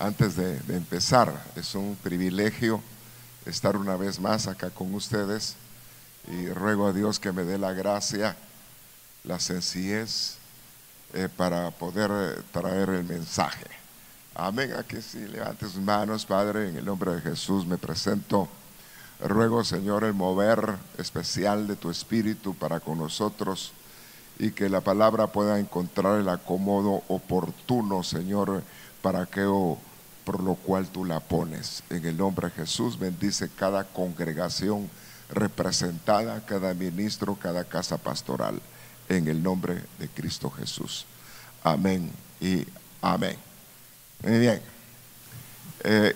Antes de, empezar, es un privilegio estar una vez más acá con ustedes y ruego a Dios que me dé la gracia, la sencillez eh, para poder eh, traer el mensaje. Amén. Aquí sí, levante sus manos, Padre, en el nombre de Jesús me presento. Ruego, Señor, el mover especial de tu Espíritu para con nosotros y que la palabra pueda encontrar el acomodo oportuno, Señor, para que por lo cual tú la pones. En el nombre de Jesús bendice cada congregación representada, cada ministro, cada casa pastoral. En el nombre de Cristo Jesús. Amén y amén. Muy bien. Eh,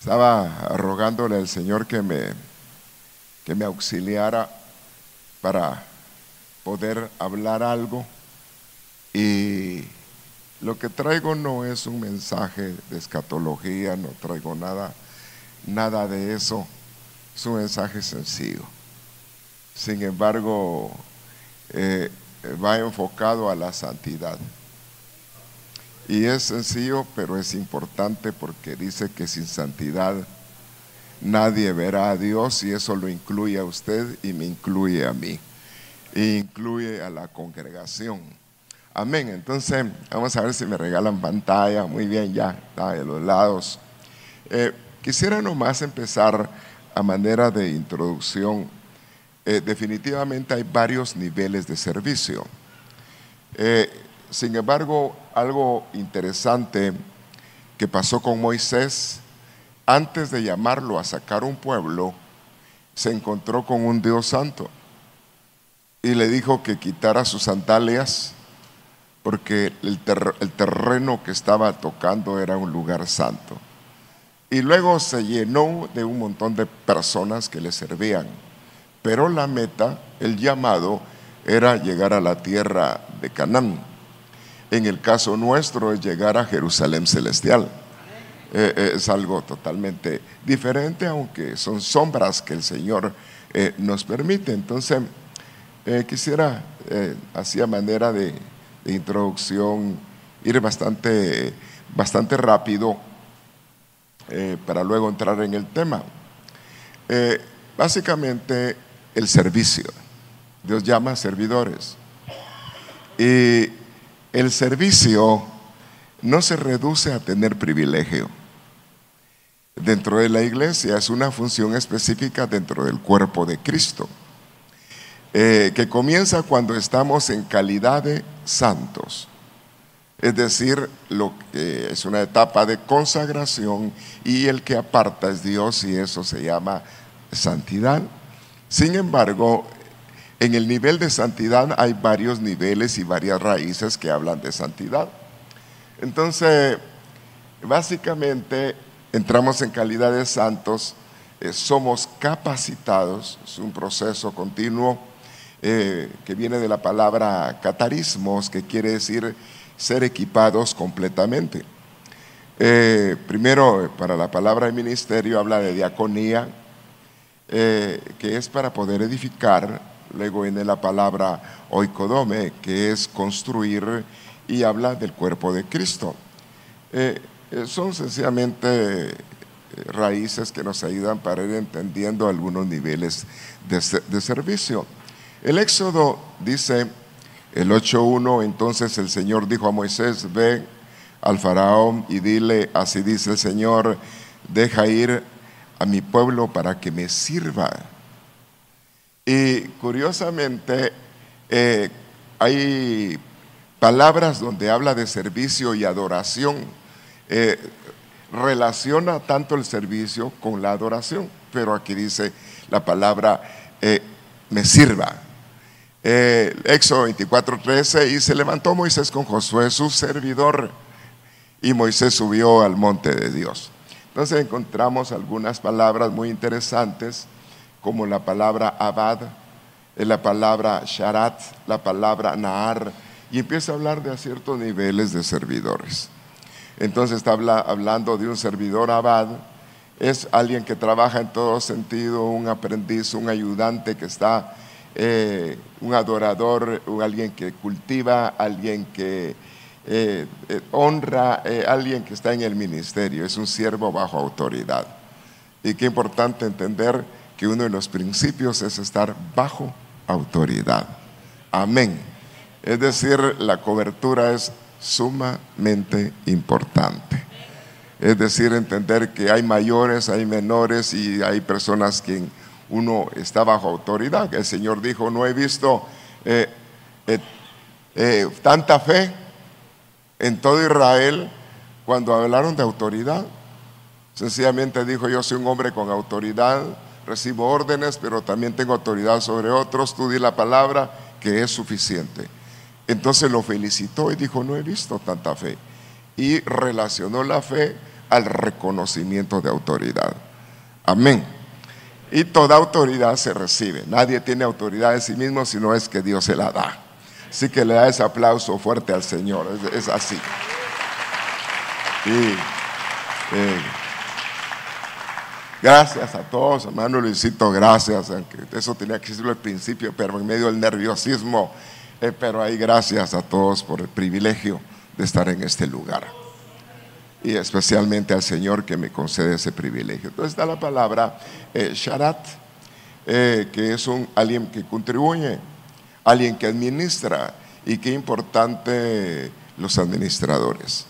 estaba rogándole al Señor que me, que me auxiliara para poder hablar algo y lo que traigo no es un mensaje de escatología, no traigo nada, nada de eso. Es un mensaje sencillo. Sin embargo, eh, va enfocado a la santidad. Y es sencillo, pero es importante porque dice que sin santidad nadie verá a Dios y eso lo incluye a usted y me incluye a mí. E incluye a la congregación. Amén. Entonces, vamos a ver si me regalan pantalla. Muy bien, ya está de los lados. Eh, quisiera nomás empezar a manera de introducción. Eh, definitivamente hay varios niveles de servicio. Eh, sin embargo, algo interesante que pasó con Moisés, antes de llamarlo a sacar un pueblo, se encontró con un Dios santo y le dijo que quitara sus sandalias porque el, terreno que estaba tocando era un lugar santo. Y luego se llenó de un montón de personas que le servían. Pero la meta, el llamado, era llegar a la tierra de Canaán. En el caso nuestro es llegar a Jerusalén celestial. Eh, eh, es algo totalmente diferente, aunque son sombras que el Señor eh, nos permite. Entonces, quisiera, hacía manera de introducción, ir bastante, bastante rápido eh, para luego entrar en el tema. Eh, básicamente el servicio. Dios llama servidores. Y el servicio no se reduce a tener privilegio. Dentro de la iglesia es una función específica dentro del cuerpo de Cristo. Eh, que comienza cuando estamos en calidad de santos. Es decir, lo que es una etapa de consagración y el que aparta es Dios y eso se llama santidad. Sin embargo, en el nivel de santidad hay varios niveles y varias raíces que hablan de santidad. Entonces, básicamente entramos en calidad de santos, eh, somos capacitados, es un proceso continuo eh, que viene de la palabra catarismos, que quiere decir ser equipados completamente. Eh, primero, para la palabra de ministerio habla de diaconía, eh, que es para poder edificar. Luego viene la palabra oikodome, que es construir y habla del cuerpo de Cristo. son sencillamente raíces que nos ayudan para ir entendiendo algunos niveles de servicio. El Éxodo dice, el 8.1, entonces el Señor dijo a Moisés, ve al faraón y dile, así dice el Señor, deja ir a mi pueblo para que me sirva. Y curiosamente, eh, hay palabras donde habla de servicio y adoración. Eh, relaciona tanto el servicio con la adoración, pero aquí dice la palabra eh, me sirva. Eh, Éxodo 24, 13, y se levantó Moisés con Josué, su servidor, y Moisés subió al monte de Dios. Entonces encontramos algunas palabras muy interesantes, como la palabra abad, eh, la palabra sharat, la palabra naar, y empieza a hablar de ciertos niveles de servidores. Entonces está hablando de un servidor abad, es alguien que trabaja en todo sentido, un aprendiz, un ayudante que está eh, un adorador, alguien que cultiva, alguien que, eh, eh, honra alguien que está en el ministerio, es un siervo bajo autoridad. Y qué importante entender que uno de los principios es estar bajo autoridad. Amén. Es decir, la cobertura es sumamente importante. Es decir, entender que hay mayores, hay menores y hay personas que uno está bajo autoridad. El Señor dijo, no he visto eh, eh, eh, tanta fe en todo Israel cuando hablaron de autoridad. Sencillamente dijo, yo soy un hombre con autoridad, recibo órdenes, pero también tengo autoridad sobre otros. Tú di la palabra que es suficiente. Entonces lo felicitó y dijo, no he visto tanta fe. Y relacionó la fe al reconocimiento de autoridad. Amén. Y toda autoridad se recibe. Nadie tiene autoridad en sí mismo si no es que Dios se la da. Así que le da ese aplauso fuerte al Señor. Es, así. Eh, gracias a todos, hermano Luisito, gracias. Eso tenía que decirlo al principio, pero en medio del nerviosismo. Eh, pero ahí gracias a todos por el privilegio de estar en este lugar y especialmente al Señor que me concede ese privilegio. Entonces está la palabra eh, sharat, eh, que es un, alguien que contribuye, alguien que administra, y qué importante los administradores,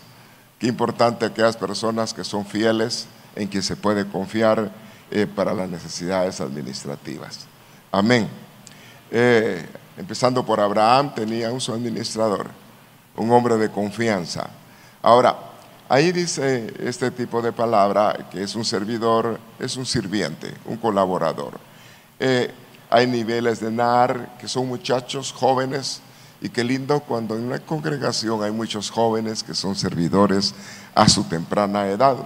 qué importante aquellas personas que son fieles, en quien se puede confiar eh, para las necesidades administrativas. Amén. empezando por Abraham, tenía un su administrador, un hombre de confianza. Ahora, Ahí dice este tipo de palabra que es un servidor, es un sirviente, un colaborador. Eh, hay niveles de NAR que son muchachos jóvenes y qué lindo cuando en una congregación hay muchos jóvenes que son servidores a su temprana edad.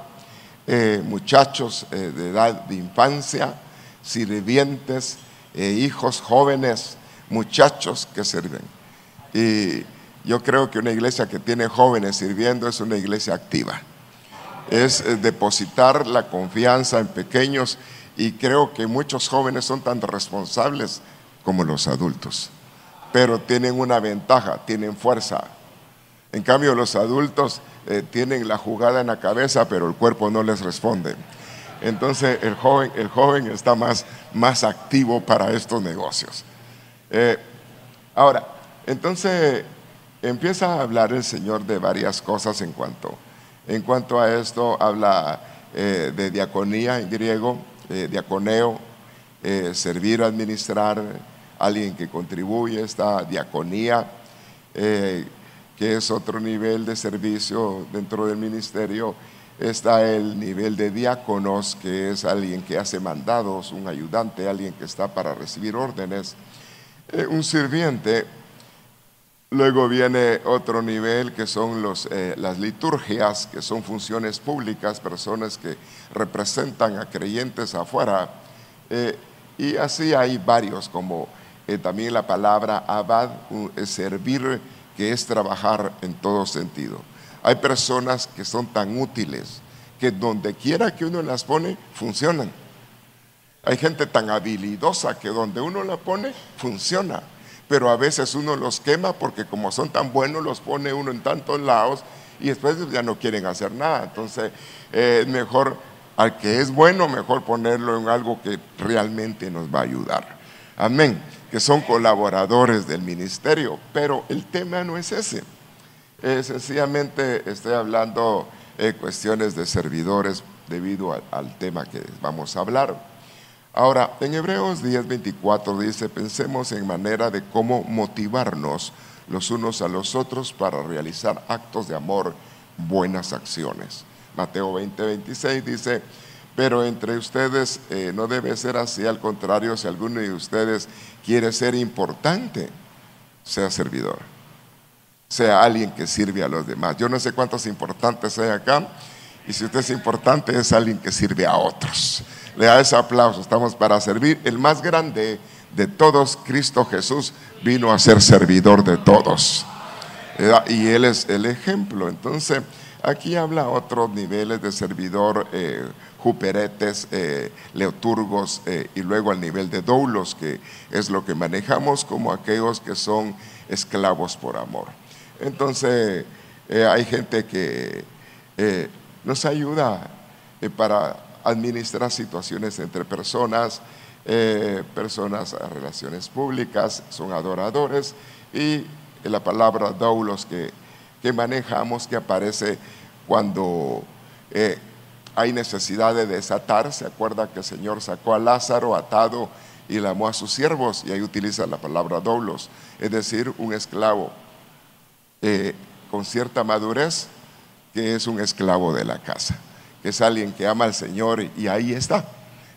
Eh, muchachos eh, de edad de infancia, sirvientes, hijos jóvenes, muchachos que sirven. Y yo creo que una iglesia que tiene jóvenes sirviendo es una iglesia activa. Es eh, depositar la confianza en pequeños y creo que muchos jóvenes son tan responsables como los adultos, pero tienen una ventaja, tienen fuerza. En cambio los adultos eh, tienen la jugada en la cabeza, pero el cuerpo no les responde. Entonces el joven, el joven está más, más activo para estos negocios. Eh, ahora, entonces empieza a hablar el Señor de varias cosas en cuanto, en cuanto a esto, habla eh, de diaconía en griego, eh, diaconeo, eh, servir, administrar, alguien que contribuye, esta diaconía, que es otro nivel de servicio dentro del ministerio. Está el nivel de diáconos, que es alguien que hace mandados, un ayudante, alguien que está para recibir órdenes. un sirviente Luego viene otro nivel que son los, eh, las liturgias, que son funciones públicas, personas que representan a creyentes afuera. Eh, y así hay varios, como eh, también la palabra abad, servir, que es trabajar en todo sentido. Hay personas que son tan útiles que donde quiera que uno las pone, funcionan. Hay gente tan habilidosa que donde uno la pone, funciona pero a veces uno los quema porque como son tan buenos los pone uno en tantos lados y después ya no quieren hacer nada. Entonces eh, es mejor, al que es bueno, mejor ponerlo en algo que realmente nos va a ayudar. Amén. Que son colaboradores del ministerio, pero el tema no es ese. Eh, sencillamente estoy hablando de cuestiones de servidores debido al tema que vamos a hablar. Ahora, en Hebreos 10:24 dice, pensemos en manera de cómo motivarnos los unos a los otros para realizar actos de amor, buenas acciones. Mateo 20:26 dice, pero entre ustedes eh, no debe ser así, al contrario, si alguno de ustedes quiere ser importante, sea servidor, sea alguien que sirve a los demás. Yo no sé cuántos importantes hay acá, y si usted es importante, es alguien que sirve a otros. Le da ese aplauso, estamos para servir. El más grande de todos, Cristo Jesús, vino a ser servidor de todos. Y Él es el ejemplo. Entonces, aquí habla otros niveles de servidor, eh, juperetes, eh, leoturgos, eh, y luego al nivel de doulos, que es lo que manejamos como aquellos que son esclavos por amor. Entonces, Eh, hay gente que eh, nos ayuda eh, para administrar situaciones entre personas, personas a relaciones públicas, son adoradores y la palabra doulos que, que manejamos que aparece cuando hay necesidad de desatar. Se acuerda que el Señor sacó a Lázaro atado y la amó a sus siervos, y ahí utiliza la palabra doulos, es decir, un esclavo eh, con cierta madurez, que es un esclavo de la casa, es alguien que ama al Señor y ahí está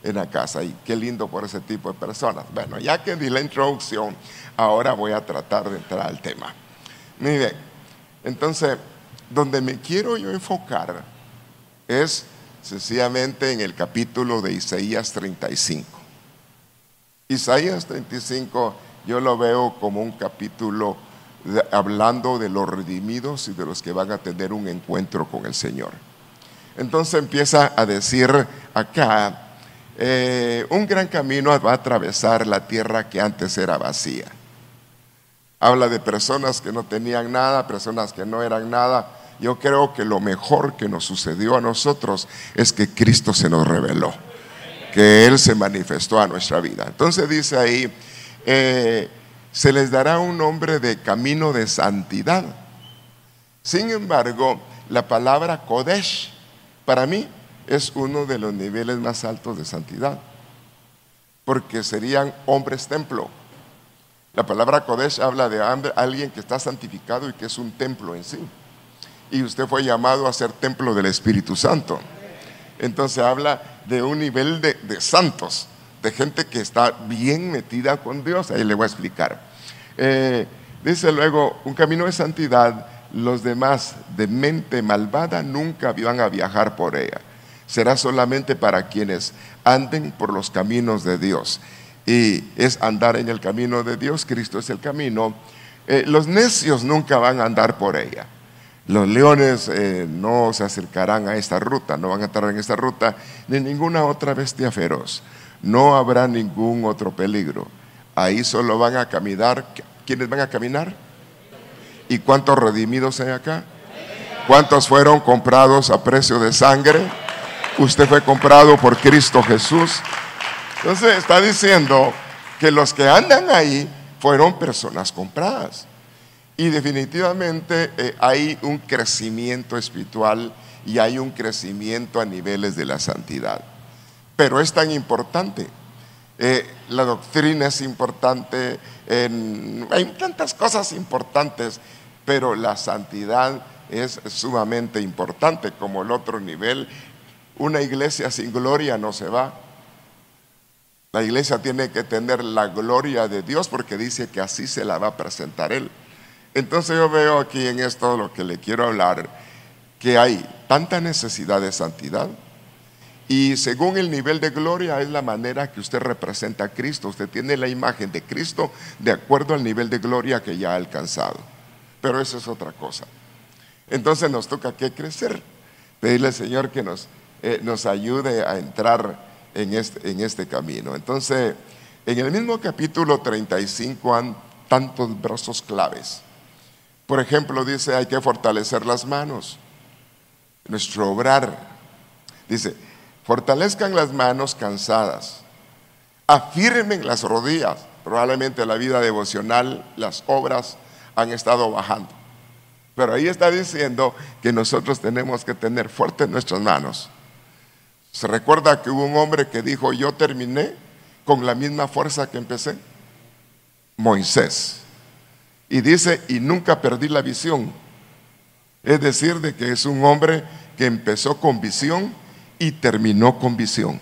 en la casa. Y qué lindo por ese tipo de personas. Bueno, ya que di la introducción, ahora voy a tratar de entrar al tema. Miren, entonces, donde me quiero yo enfocar es sencillamente en el capítulo de Isaías 35. Isaías 35 yo lo veo como un capítulo hablando de los redimidos y de los que van a tener un encuentro con el Señor. Entonces empieza a decir acá, eh, un gran camino va a atravesar la tierra que antes era vacía. Habla de personas que no tenían nada, personas que no eran nada. Yo creo que lo mejor que nos sucedió a nosotros es que Cristo se nos reveló que Él se manifestó a nuestra vida. Entonces dice ahí, eh, se les dará un nombre de camino de santidad. Sin embargo, la palabra Kodesh para mí es uno de los niveles más altos de santidad, porque serían hombres templo. La palabra Kodesh habla de alguien que está santificado y que es un templo en sí. Y usted fue llamado a ser templo del Espíritu Santo. Entonces habla de un nivel de, santos, de gente que está bien metida con Dios. Ahí le voy a explicar. Eh, dice luego, un camino de santidad, los demás de mente malvada nunca van a viajar por ella. Será solamente para quienes anden por los caminos de Dios. Y es andar en el camino de Dios, Cristo es el camino. Eh, los necios nunca van a andar por ella. Los leones eh, no se acercarán a esta ruta, no van a estar en esta ruta, ni ninguna otra bestia feroz. No habrá ningún otro peligro. Ahí solo van a caminar. ¿Quiénes van a caminar? ¿Y cuántos redimidos hay acá? ¿Cuántos fueron comprados a precio de sangre? Usted fue comprado por Cristo Jesús. Entonces está diciendo que los que andan ahí fueron personas compradas. Y definitivamente eh, hay un crecimiento espiritual y hay un crecimiento a niveles de la santidad. Pero es tan importante. Eh, la doctrina es importante, hay tantas cosas importantes, pero la santidad es sumamente importante como el otro nivel. Una iglesia sin gloria no se va. La iglesia tiene que tener la gloria de Dios porque dice que así se la va a presentar Él. Entonces yo veo aquí en esto lo que le quiero hablar, que hay tanta necesidad de santidad y según el nivel de gloria es la manera que usted representa a Cristo. Usted tiene la imagen de Cristo de acuerdo al nivel de gloria que ya ha alcanzado. Pero eso es otra cosa. Entonces nos toca que crecer. Pedirle al Señor que nos, eh, nos ayude a entrar en este, en este camino. Entonces, en el mismo capítulo 35 han tantos brazos claves. Por ejemplo, dice, hay que fortalecer las manos, nuestro obrar. Dice, fortalezcan las manos cansadas, afirmen las rodillas. Probablemente la vida devocional, las obras han estado bajando. Pero ahí está diciendo que nosotros tenemos que tener fuertes nuestras manos. Se recuerda que hubo un hombre que dijo, yo terminé con la misma fuerza que empecé. Moisés. Y dice, y nunca perdí la visión. Es decir, de que es un hombre que empezó con visión y terminó con visión.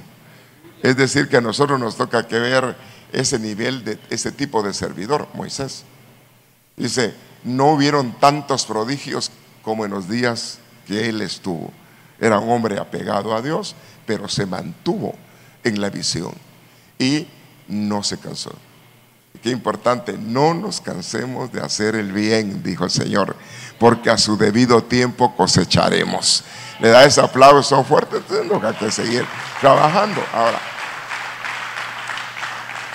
Es decir, que a nosotros nos toca que ver ese nivel de ese tipo de servidor, Moisés. Dice, no hubieron tantos prodigios como en los días que él estuvo. Era un hombre apegado a Dios, pero se mantuvo en la visión y no se cansó. Qué importante, no nos cansemos de hacer el bien, dijo el Señor, porque a su debido tiempo cosecharemos. Le da ese aplauso fuerte, tenemos que seguir trabajando. Ahora,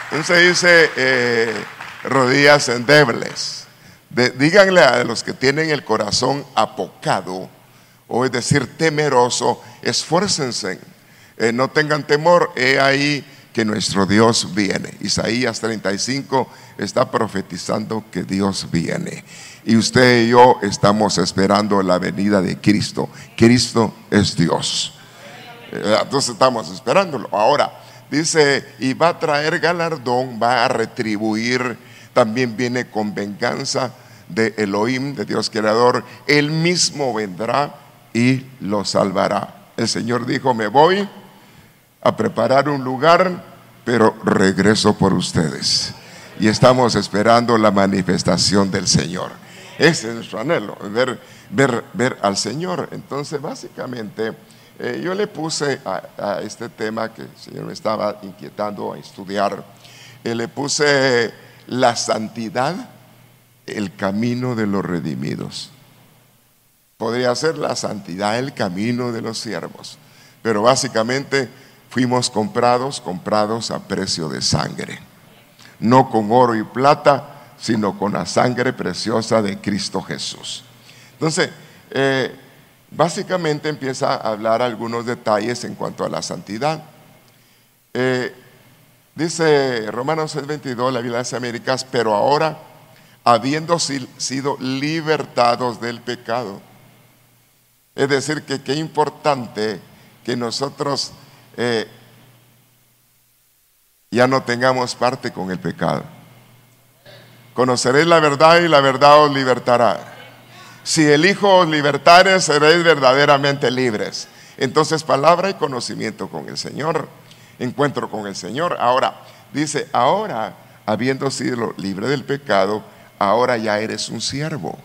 entonces dice, eh, rodillas endebles. díganle a los que tienen el corazón apocado, o es decir, temeroso, esfuércense, eh, no tengan temor, he ahí que nuestro Dios viene. Isaías 35 está profetizando que Dios viene. Y usted y yo estamos esperando la venida de Cristo. Cristo es Dios. Eh, entonces estamos esperándolo. Ahora, dice, y va a traer galardón, va a retribuir, también viene con venganza de Elohim, de Dios creador. Él mismo vendrá y lo salvará. El Señor dijo, me voy a preparar un lugar, pero regreso por ustedes. Y estamos esperando la manifestación del Señor. Ese es nuestro anhelo, ver, ver, ver al Señor. Entonces, básicamente, eh, yo le puse a, este tema que el Señor me estaba inquietando a estudiar, eh, le puse la santidad, el camino de los redimidos. Podría ser la santidad, el camino de los siervos. Pero básicamente fuimos comprados, comprados a precio de sangre. No con oro y plata, sino con la sangre preciosa de Cristo Jesús. Entonces, eh, básicamente empieza a hablar algunos detalles en cuanto a la santidad. Eh, dice Romanos 6:22, la Biblia de las Américas, pero ahora, habiendo sido libertados del pecado. Es decir, que qué importante que nosotros eh, ya no tengamos parte con el pecado. Conoceréis la verdad y la verdad os libertará. Si el Hijo os libertare, seréis verdaderamente libres. Entonces, palabra y conocimiento con el Señor, encuentro con el Señor. Ahora, dice, ahora, habiendo sido libre del pecado, ahora ya eres un siervo.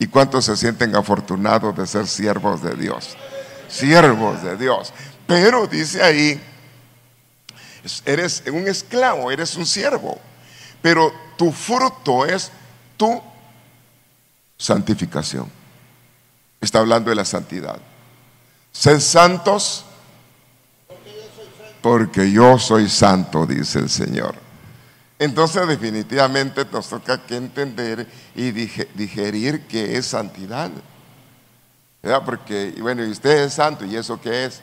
¿Y cuántos se sienten afortunados de ser siervos de Dios? Siervos de Dios. Pero dice ahí, eres un esclavo, eres un siervo, pero tu fruto es tu santificación. Está hablando de la santidad. Sed santos porque yo soy santo, dice el Señor. Entonces definitivamente nos toca que entender y digerir qué es santidad. Porque, bueno, y usted es santo, ¿y eso qué es?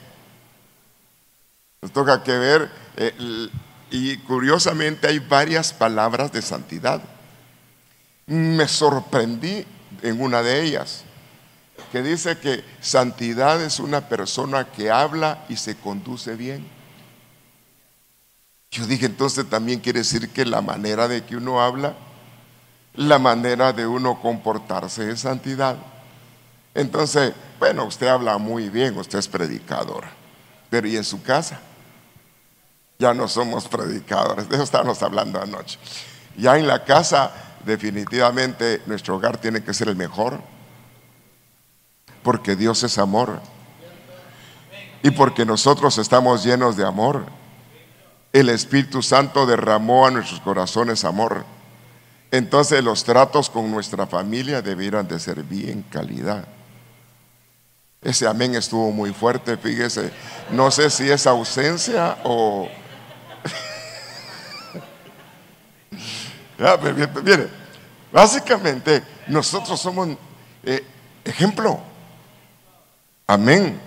Nos toca que ver, eh, y curiosamente hay varias palabras de santidad. Me sorprendí en una de ellas, que dice que santidad es una persona que habla y se conduce bien. Yo dije, entonces también quiere decir que la manera de que uno habla, la manera de uno comportarse es santidad. Entonces, bueno, usted habla muy bien, usted es predicador, pero ¿y en su casa? Ya no somos predicadores, de eso estábamos hablando anoche. Ya en la casa, definitivamente, nuestro hogar tiene que ser el mejor, porque Dios es amor. Y porque nosotros estamos llenos de amor. El Espíritu Santo derramó a nuestros corazones amor. Entonces los tratos con nuestra familia debieran de ser bien calidad. Ese amén estuvo muy fuerte, fíjese. No sé si es ausencia o mire, básicamente nosotros somos eh, ejemplo. Amén.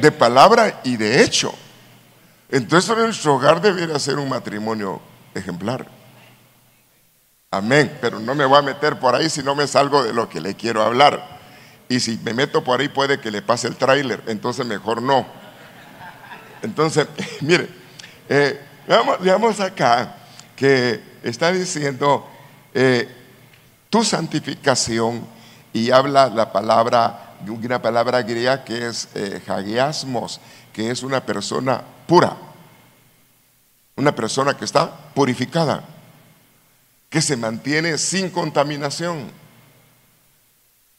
De palabra y de hecho. Entonces nuestro hogar debería ser un matrimonio ejemplar. Amén. Pero no me voy a meter por ahí si no me salgo de lo que le quiero hablar. Y si me meto por ahí puede que le pase el tráiler. Entonces mejor no. Entonces, mire, eh, veamos acá que está diciendo eh, tu santificación y habla la palabra, una palabra griega que es eh, hagiasmos, que es una persona pura, una persona que está purificada, que se mantiene sin contaminación.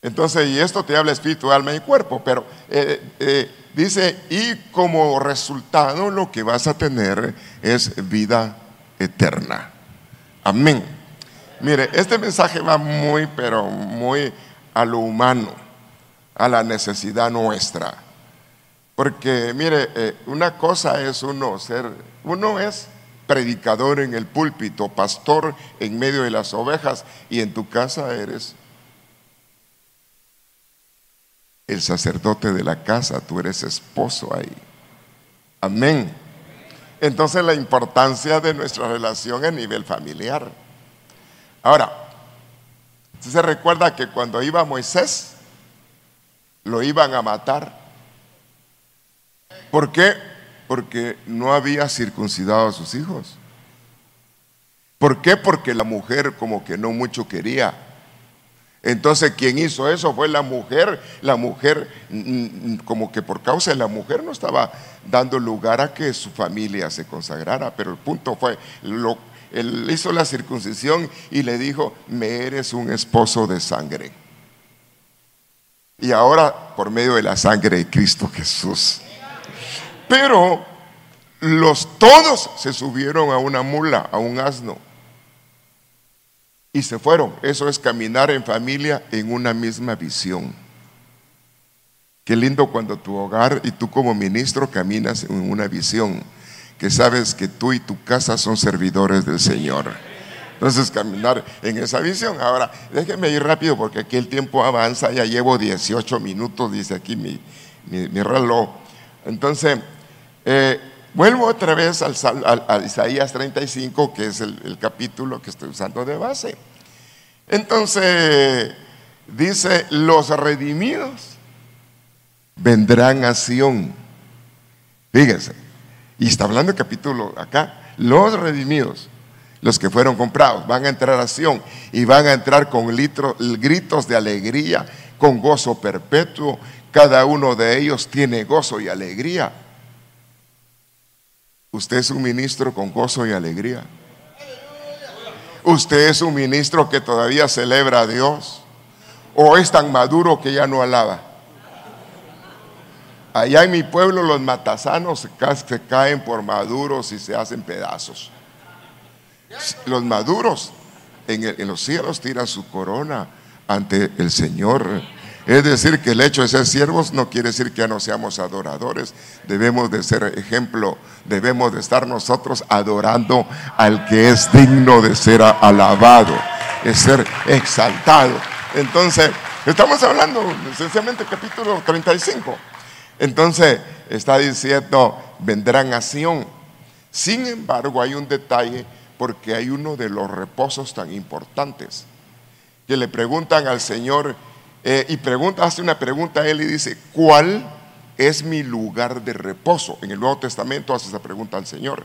Entonces, y esto te habla espíritu, alma y cuerpo, pero eh, dice, y como resultado lo que vas a tener es vida eterna. Amén. Mire, este mensaje va muy, pero muy a lo humano, a la necesidad nuestra. Porque, mire, eh, una cosa es uno ser, uno es predicador en el púlpito, pastor en medio de las ovejas y en tu casa eres el sacerdote de la casa, tú eres esposo ahí. Amén. Entonces la importancia de nuestra relación a nivel familiar. Ahora, se recuerda que cuando iba Moisés, lo iban a matar. ¿Por qué? Porque no había circuncidado a sus hijos. ¿Por qué? Porque la mujer como que no mucho quería. Entonces, quien hizo eso fue la mujer. La mujer, mm, mm, como que por causa de la mujer, no estaba dando lugar a que su familia se consagrara. Pero el punto fue, él hizo la circuncisión y le dijo, me eres un esposo de sangre. Y ahora, por medio de la sangre de Cristo Jesús. Pero los todos se subieron a una mula, a un asno y se fueron. Eso es caminar en familia en una misma visión. Qué lindo cuando tu hogar y tú como ministro caminas en una visión, que sabes que tú y tu casa son servidores del Señor. Entonces caminar en esa visión. Ahora, déjenme ir rápido porque aquí el tiempo avanza, ya llevo 18 minutos, dice aquí mi, reloj. Entonces, eh, vuelvo otra vez al, a Isaías 35, que es el capítulo que estoy usando de base. Entonces, dice, los redimidos vendrán a Sión. Fíjense, y está hablando el capítulo acá, los redimidos, los que fueron comprados, van a entrar a Sión y van a entrar con gritos de alegría, con gozo perpetuo. Cada uno de ellos tiene gozo y alegría. Usted es un ministro con gozo y alegría. ¿Usted es un ministro que todavía celebra a Dios? ¿O es tan maduro que ya no alaba? Allá en mi pueblo los matasanos se caen por maduros y se hacen pedazos. Los maduros en, en los cielos tiran su corona ante el Señor. Es decir, que el hecho de ser siervos no quiere decir que ya no seamos adoradores. Debemos de ser ejemplo, debemos de estar nosotros adorando al que es digno de ser alabado, de ser exaltado. Entonces, estamos hablando esencialmente capítulo 35. Entonces, está diciendo, vendrán a Sion. Sin embargo, hay un detalle porque hay uno de los reposos tan importantes que le preguntan al Señor, eh, y pregunta, hace una pregunta a él y dice, ¿cuál es mi lugar de reposo? En el Nuevo Testamento hace esa pregunta al Señor.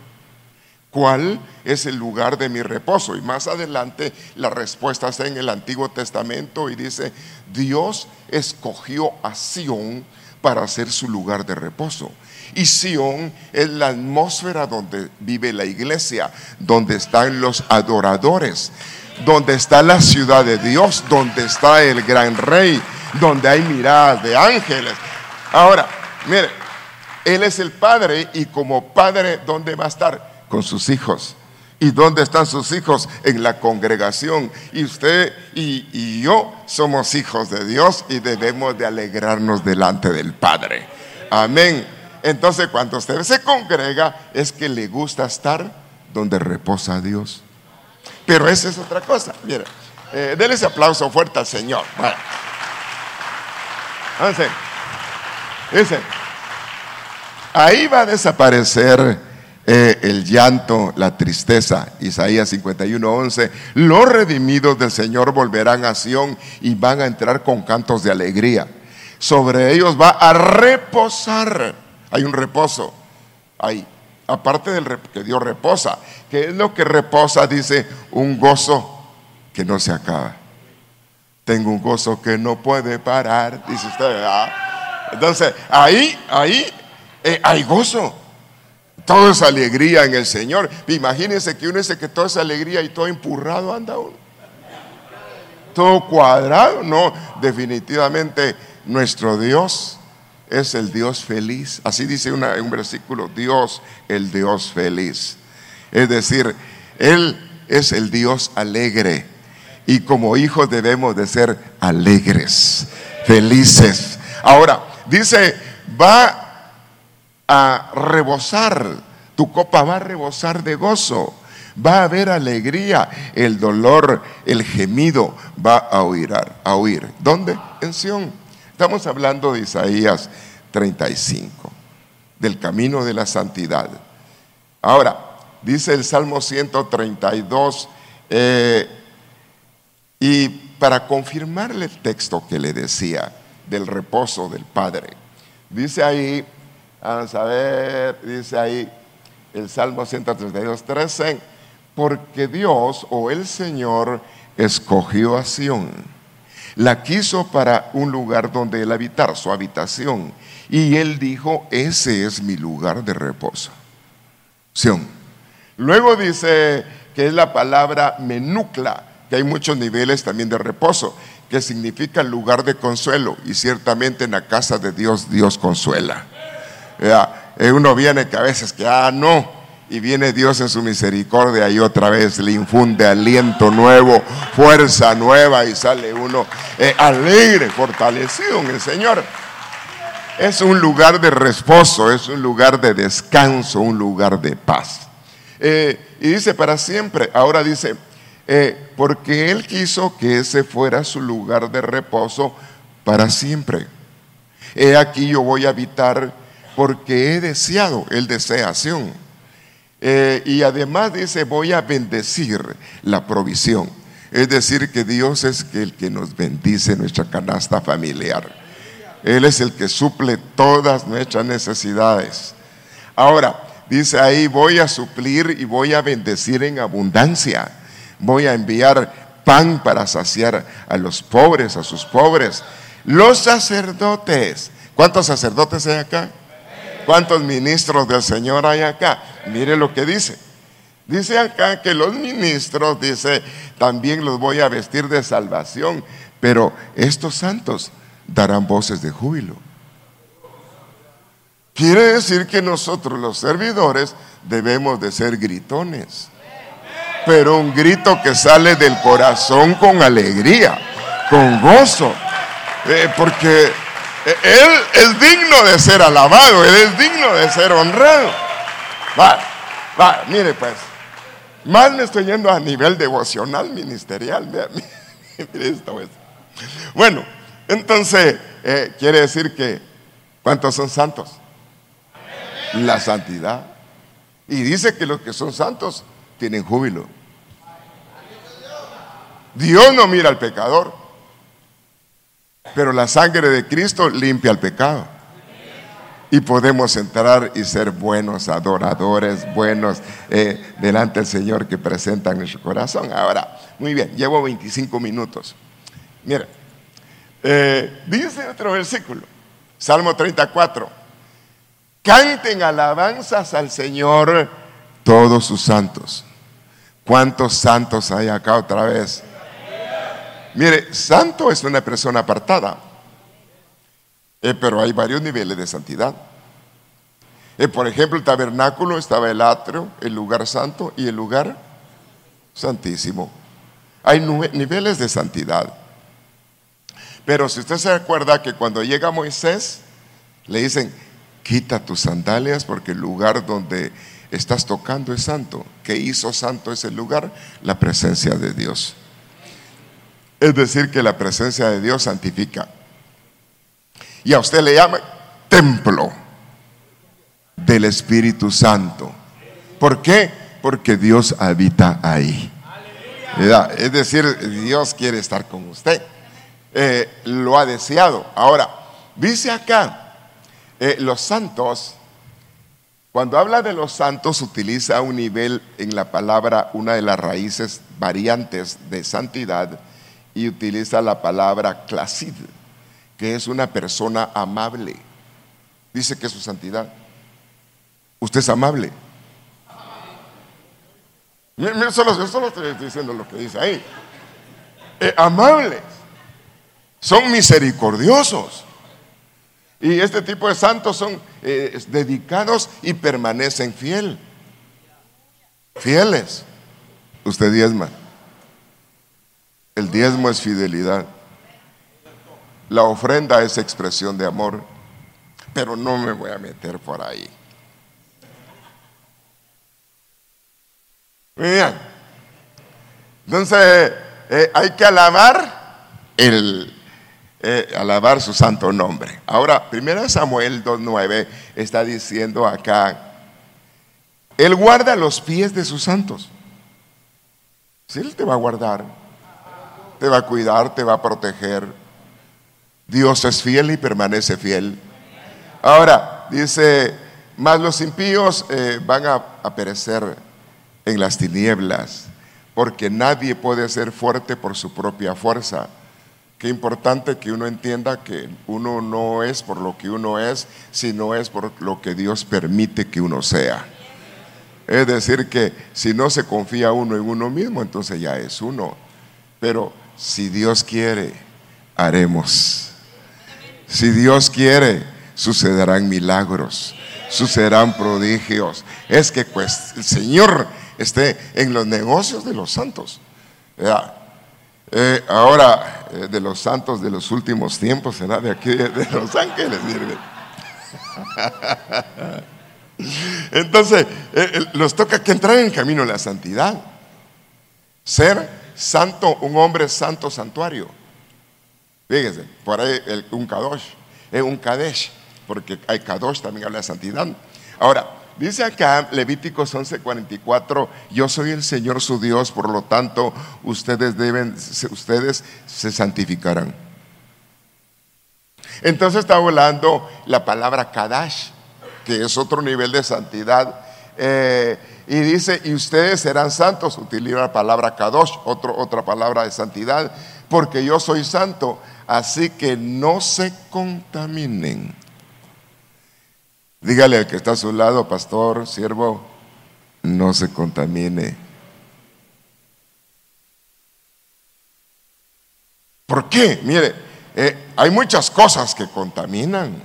¿Cuál es el lugar de mi reposo? Y más adelante la respuesta está en el Antiguo Testamento y dice, Dios escogió a Sión para ser su lugar de reposo. Y Sión es la atmósfera donde vive la iglesia, donde están los adoradores donde está la ciudad de Dios, donde está el gran rey, donde hay miradas de ángeles. Ahora, mire, Él es el Padre y como Padre, ¿dónde va a estar? Con sus hijos. ¿Y dónde están sus hijos? En la congregación. Y usted y, y, yo somos hijos de Dios y debemos de alegrarnos delante del Padre. Amén. Entonces cuando usted se congrega es que le gusta estar donde reposa Dios. Pero esa es otra cosa. Mira, eh, denle ese aplauso fuerte al Señor. Bueno. Dice, ahí va a desaparecer eh, el llanto, la tristeza. Isaías 51, 11. Los redimidos del Señor volverán a Sión y van a entrar con cantos de alegría. Sobre ellos va a reposar. Hay un reposo ahí aparte del que Dios reposa, que es lo que reposa, dice, un gozo que no se acaba. Tengo un gozo que no puede parar, dice usted. Entonces, ahí, ahí eh, hay gozo. Todo es alegría en el Señor. Imagínense que uno dice que toda esa alegría y todo empurrado anda uno. Todo cuadrado. No, definitivamente nuestro Dios es el Dios feliz. Así dice un versículo, Dios, el Dios feliz. Es decir, Él es el Dios alegre. Y como hijos debemos de ser alegres, felices. Ahora, dice, va a rebosar Tu copa va a rebosar de gozo. Va a haber alegría. El dolor, el gemido va a oír. A oír. ¿Dónde? En Sión. Estamos hablando de Isaías 35, del camino de la santidad. Ahora, dice el Salmo 132, eh, y para confirmarle el texto que le decía del reposo del Padre, dice ahí, vamos a ver, dice ahí el Salmo 132, 13, porque Dios o el Señor escogió a Sión, la quiso para un lugar donde él habitar, su habitación, y él dijo, ese es mi lugar de reposo. Luego dice que es la palabra menucla, que hay muchos niveles también de reposo, que significa lugar de consuelo, y ciertamente en la casa de Dios Dios consuela. Eh, uno viene que a veces que, ah, no, y viene Dios en su misericordia y otra vez le infunde aliento nuevo, fuerza nueva y sale uno eh, alegre, fortalecido en el Señor. Es un lugar de reposo, es un lugar de descanso, un lugar de paz. Eh, y dice para siempre, ahora dice, eh, porque Él quiso que ese fuera su lugar de reposo para siempre. He aquí yo voy a habitar porque he deseado, Él deseación. Eh, y además dice, voy a bendecir la provisión. Es decir, que Dios es el que nos bendice nuestra canasta familiar. Él es el que suple todas nuestras necesidades. Ahora, dice ahí, voy a suplir y voy a bendecir en abundancia. Voy a enviar pan para saciar a los pobres, a sus pobres. Los sacerdotes, ¿cuántos sacerdotes hay acá? ¿Cuántos ministros del Señor hay acá? Mire lo que dice. Dice acá que los ministros, dice, también los voy a vestir de salvación, pero estos santos darán voces de júbilo. Quiere decir que nosotros los servidores debemos de ser gritones, pero un grito que sale del corazón con alegría, con gozo, eh, porque Él es digno de ser alabado, Él es digno de ser honrado. Va, va, mire pues, más me estoy yendo a nivel devocional, ministerial, mire esto pues. Bueno, entonces, eh, quiere decir que, ¿cuántos son santos? La santidad. Y dice que los que son santos tienen júbilo. Dios no mira al pecador, pero la sangre de Cristo limpia el pecado. Y podemos entrar y ser buenos adoradores, buenos eh, delante del Señor que presenta en nuestro corazón. Ahora, muy bien, llevo 25 minutos. Mira, eh, dice otro versículo, Salmo 34, canten alabanzas al Señor todos sus santos. ¿Cuántos santos hay acá otra vez? Mire, santo es una persona apartada, eh, pero hay varios niveles de santidad. Eh, por ejemplo, el tabernáculo estaba el atrio, el lugar santo y el lugar santísimo. Hay niveles de santidad. Pero si usted se acuerda que cuando llega Moisés, le dicen, quita tus sandalias porque el lugar donde estás tocando es santo. ¿Qué hizo santo ese lugar? La presencia de Dios. Es decir, que la presencia de Dios santifica. Y a usted le llama templo del Espíritu Santo. ¿Por qué? Porque Dios habita ahí. Es decir, Dios quiere estar con usted. Eh, lo ha deseado. Ahora, dice acá, eh, los santos, cuando habla de los santos, utiliza un nivel en la palabra, una de las raíces variantes de santidad, y utiliza la palabra clasid, que es una persona amable. Dice que es su santidad. Usted es amable. Mira, solo, solo estoy diciendo lo que dice ahí. Eh, amable son misericordiosos. Y este tipo de santos son eh, dedicados y permanecen fiel. Fieles. Usted diezma. El diezmo es fidelidad. La ofrenda es expresión de amor. Pero no me voy a meter por ahí. bien. Entonces, hay que alabar el, eh, alabar su santo nombre. Ahora, 1 Samuel 2.9 está diciendo acá, Él guarda los pies de sus santos. Si Él te va a guardar, te va a cuidar, te va a proteger. Dios es fiel y permanece fiel. Ahora, dice, más los impíos eh, van a, perecer en las tinieblas, porque nadie puede ser fuerte por su propia fuerza. Qué importante que uno entienda que uno no es por lo que uno es, sino es por lo que Dios permite que uno sea. Es decir, que si no se confía uno en uno mismo, entonces ya es uno. Pero si Dios quiere, haremos. Si Dios quiere, sucederán milagros, sucederán prodigios. Es que pues el Señor esté en los negocios de los santos. Eh, ahora, eh, de los santos de los últimos tiempos, será de aquí, de los ángeles. Entonces, eh, los toca que entrar en el camino de la santidad. Ser santo, un hombre santo santuario. Fíjense, por ahí un kadosh, es un kadesh, porque hay kadosh también habla de santidad. Ahora, Dice acá Levíticos 11:44, yo soy el Señor su Dios, por lo tanto ustedes deben, ustedes se santificarán. Entonces está hablando la palabra Kadash, que es otro nivel de santidad. Eh, y dice, y ustedes serán santos, utiliza la palabra Kadosh, otra palabra de santidad, porque yo soy santo, así que no se contaminen. Dígale al que está a su lado, pastor, siervo, no se contamine. ¿Por qué? Mire, eh, hay muchas cosas que contaminan.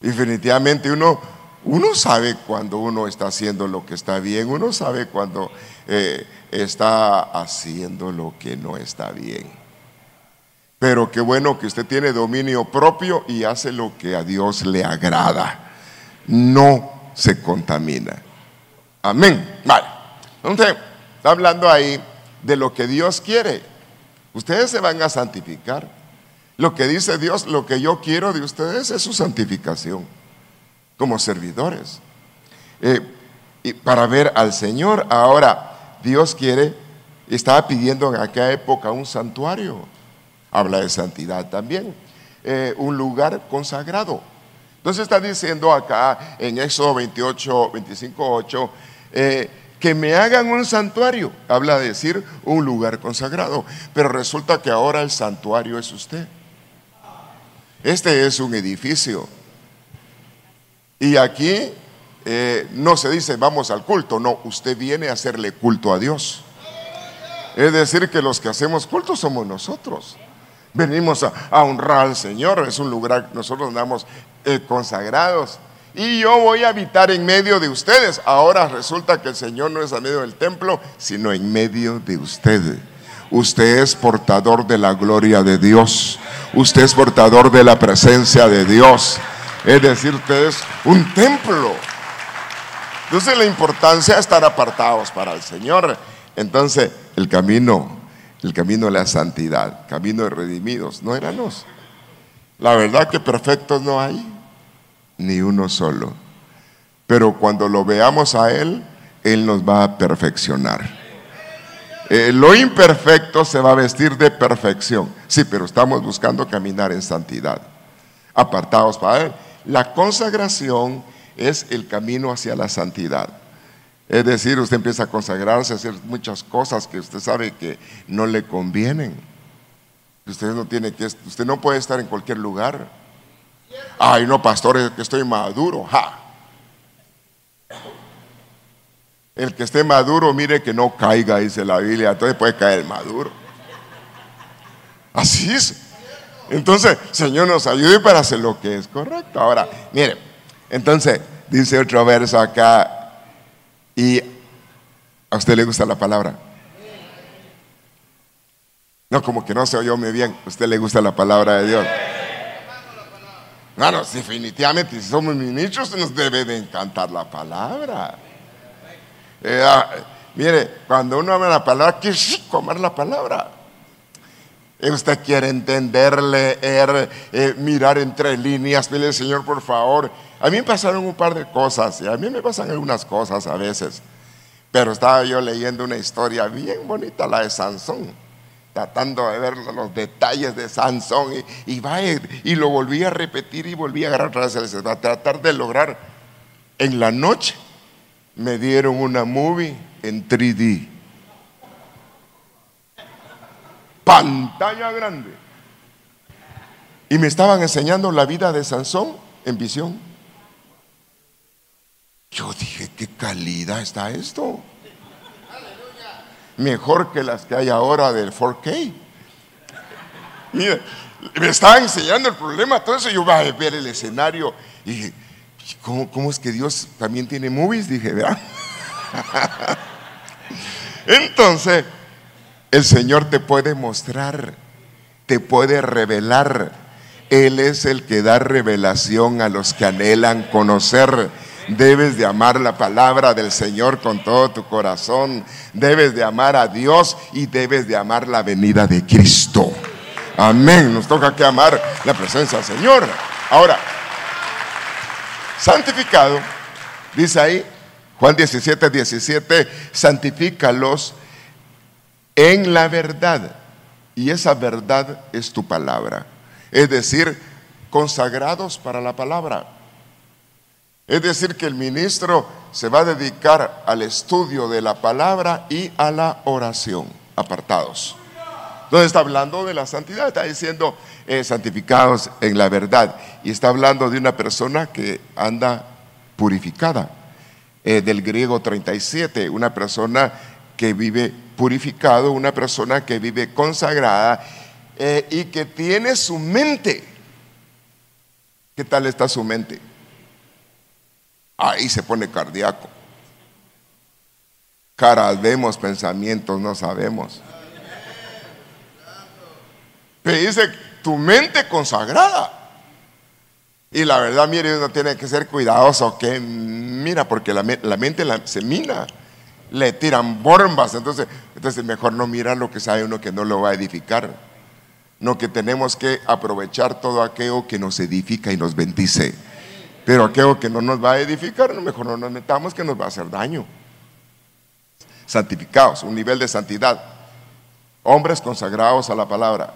Definitivamente uno, uno sabe cuando uno está haciendo lo que está bien, uno sabe cuando eh, está haciendo lo que no está bien. Pero qué bueno que usted tiene dominio propio y hace lo que a Dios le agrada. No se contamina. Amén. Vale. Entonces, está hablando ahí de lo que Dios quiere. Ustedes se van a santificar. Lo que dice Dios, lo que yo quiero de ustedes es su santificación como servidores. Eh, y para ver al Señor, ahora Dios quiere, estaba pidiendo en aquella época un santuario habla de santidad también. Eh, un lugar consagrado. Entonces está diciendo acá en Éxodo 28, 25, 8, que me hagan un santuario. Habla de decir un lugar consagrado. Pero resulta que ahora el santuario es usted. Este es un edificio. Y aquí eh, no se dice vamos al culto, no, usted viene a hacerle culto a Dios. Es decir, que los que hacemos culto somos nosotros. Venimos a, honrar al Señor, es un lugar, nosotros andamos eh, consagrados. Y yo voy a habitar en medio de ustedes. Ahora resulta que el Señor no es a medio del templo, sino en medio de ustedes. Usted es portador de la gloria de Dios. Usted es portador de la presencia de Dios. Es decir, usted es un templo. Entonces la importancia de estar apartados para el Señor. Entonces el camino el camino de la santidad, camino de redimidos, no éramos. La verdad que perfectos no hay, ni uno solo. Pero cuando lo veamos a Él, Él nos va a perfeccionar. Eh, lo imperfecto se va a vestir de perfección. Sí, pero estamos buscando caminar en santidad, apartados para Él. La consagración es el camino hacia la santidad. Es decir, usted empieza a consagrarse, a hacer muchas cosas que usted sabe que no le convienen. Usted no tiene que, usted no puede estar en cualquier lugar. Ay, no, pastor, que estoy maduro. Ja. El que esté maduro, mire que no caiga, dice la Biblia. Entonces puede caer maduro. Así es. Entonces, Señor nos ayude para hacer lo que es correcto. Ahora, mire, entonces dice otro verso acá, ¿Y a usted le gusta la palabra? No, como que no se oyó muy bien. ¿A usted le gusta la palabra de Dios? Bueno, definitivamente, si somos ministros, nos debe de encantar la palabra. Eh, ah, mire, cuando uno ama la palabra, quiere comer la palabra. Usted quiere entender, leer, eh, mirar entre líneas, pide Señor, por favor. A mí me pasaron un par de cosas, y a mí me pasan algunas cosas a veces. Pero estaba yo leyendo una historia bien bonita, la de Sansón, tratando de ver los detalles de Sansón, y, y lo volví a repetir y volví a agarrar otra vez, a tratar de lograr. En la noche me dieron una movie en 3D. Pantalla grande. Y me estaban enseñando la vida de Sansón en visión. Yo dije, qué calidad está esto. Mejor que las que hay ahora del 4K. Mira, me estaba enseñando el problema, todo eso yo iba a ver el escenario y ¿cómo, cómo es que Dios también tiene movies? Dije, ¿verdad? Entonces, el Señor te puede mostrar, te puede revelar. Él es el que da revelación a los que anhelan conocer. Debes de amar la palabra del Señor con todo tu corazón. Debes de amar a Dios y debes de amar la venida de Cristo. Amén. Nos toca que amar la presencia del Señor. Ahora, santificado, dice ahí, Juan 17, 17, santifícalos en la verdad. Y esa verdad es tu palabra. Es decir, consagrados para la palabra. Es decir, que el ministro se va a dedicar al estudio de la palabra y a la oración, apartados. Entonces está hablando de la santidad, está diciendo eh, santificados en la verdad. Y está hablando de una persona que anda purificada. Eh, del griego 37, una persona que vive purificado, una persona que vive consagrada eh, y que tiene su mente. ¿Qué tal está su mente? Ahí se pone cardíaco. Caras vemos, pensamientos no sabemos. Pero dice, tu mente consagrada. Y la verdad, mire, uno tiene que ser cuidadoso, que mira, porque la, mente se mina, le tiran bombas, entonces, entonces mejor no mirar lo que sabe uno que no lo va a edificar. No que tenemos que aprovechar todo aquello que nos edifica y nos bendice. Pero aquello que no nos va a edificar, mejor no nos metamos que nos va a hacer daño. Santificados, un nivel de santidad. Hombres consagrados a la palabra.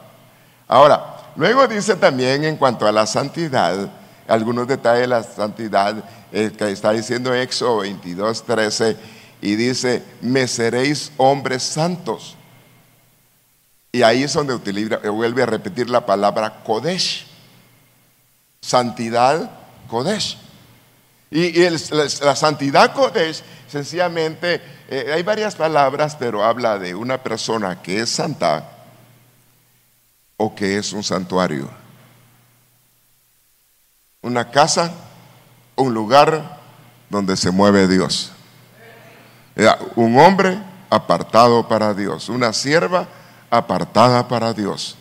Ahora, luego dice también en cuanto a la santidad, algunos detalles de la santidad eh, que está diciendo Éxodo 22, 13, y dice, me seréis hombres santos. Y ahí es donde utiliza, vuelve a repetir la palabra Kodesh. Santidad Kodesh. Y, la, santidad Kodesh, sencillamente, eh, hay varias palabras, pero habla de una persona que es santa o que es un santuario. Una casa, un lugar donde se mueve Dios. Un hombre apartado para Dios, una sierva apartada para Dios.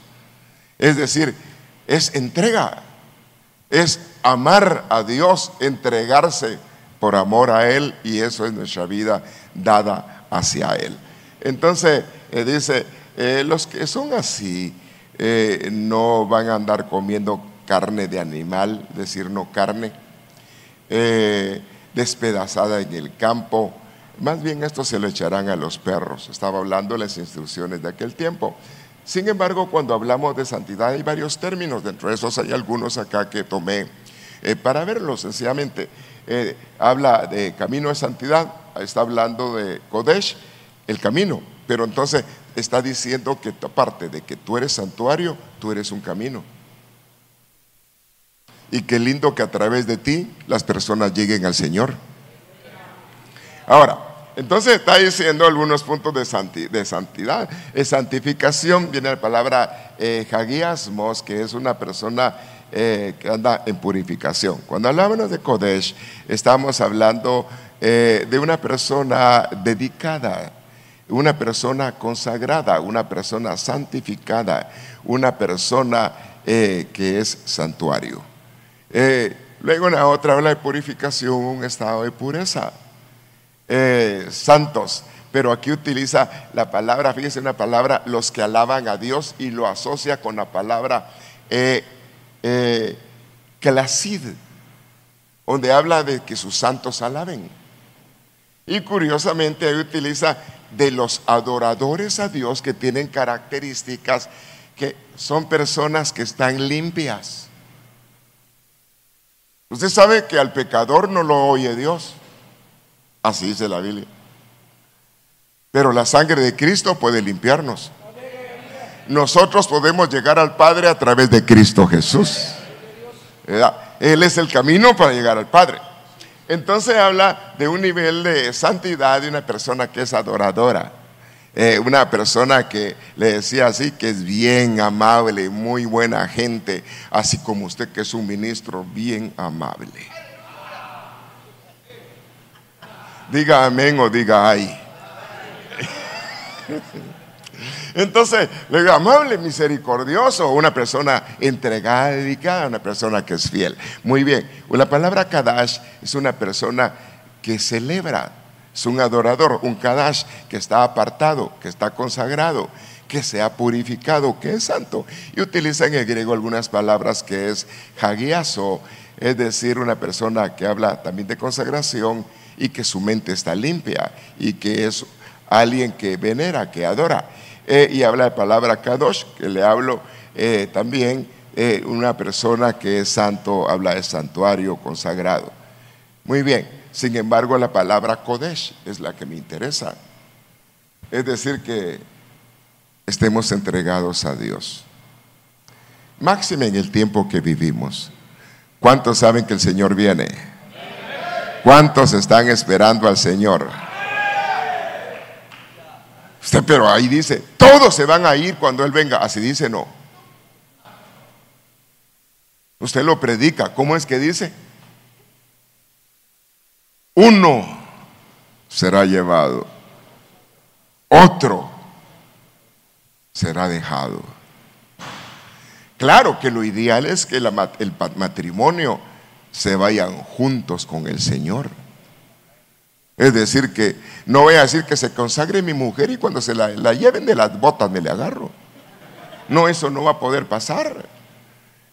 Es decir, es entrega, es amar a Dios, entregarse por amor a Él y eso es nuestra vida dada hacia Él. Entonces, eh, dice, eh, los que son así eh, no van a andar comiendo carne de animal, decir no carne, despedazada en el campo. Más bien esto se lo echarán a los perros. Estaba hablando de las instrucciones de aquel tiempo. Sin embargo, cuando hablamos de santidad hay varios términos, dentro de esos hay algunos acá que tomé eh, para verlo sencillamente. Eh, habla de camino de santidad, está hablando de Kodesh, el camino, pero entonces está diciendo que aparte de que tú eres santuario, tú eres un camino. Y qué lindo que a través de ti las personas lleguen al Señor. Ahora, entonces está diciendo algunos puntos de, santidad. De santificación viene la palabra eh, que es una persona eh, que anda en purificación. Cuando hablamos de Kodesh, estamos hablando eh, de una persona dedicada, una persona consagrada, una persona santificada, una persona que es santuario. luego en la otra habla de purificación, un estado de pureza. Eh, santos, pero aquí utiliza la palabra, fíjense una palabra, los que alaban a Dios y lo asocia con la palabra eh, eh donde habla de que sus santos alaben. Y curiosamente ahí utiliza de los adoradores a Dios que tienen características que son personas que están limpias. Usted sabe que al pecador no lo oye Dios. Así dice la Biblia. Pero la sangre de Cristo puede limpiarnos. Nosotros podemos llegar al Padre a través de Cristo Jesús. Él es el camino para llegar al Padre. Entonces habla de un nivel de santidad de una persona que es adoradora. Eh, una persona que le decía así, que es bien amable, muy buena gente, así como usted que es un ministro bien amable. Diga amén o diga ay. Entonces, le digo, amable, misericordioso, una persona entregada, dedicada, una persona que es fiel. Muy bien, la palabra Kadash es una persona que celebra, es un adorador, un Kadash que está apartado, que está consagrado, que se ha purificado, que es santo. Y utiliza en el griego algunas palabras que es hagiaso, es decir, una persona que habla también de consagración y que su mente está limpia y que es alguien que venera, que adora. Eh, y habla de palabra Kadosh, que le hablo eh, también, eh, una persona que es santo, habla de santuario consagrado. Muy bien, sin embargo la palabra Kodesh es la que me interesa. Es decir, que estemos entregados a Dios. Máxime en el tiempo que vivimos. ¿Cuántos saben que el Señor viene? ¿Cuántos están esperando al Señor? pero ahí dice, todos se van a ir cuando Él venga. Así dice, no. Usted lo predica. ¿Cómo es que dice? Uno será llevado, otro será dejado. Claro que lo ideal es que el matrimonio se vayan juntos con el Señor. Es decir, que no voy a decir que se consagre mi mujer y cuando se la, lleven de las botas me le agarro. No, eso no va a poder pasar.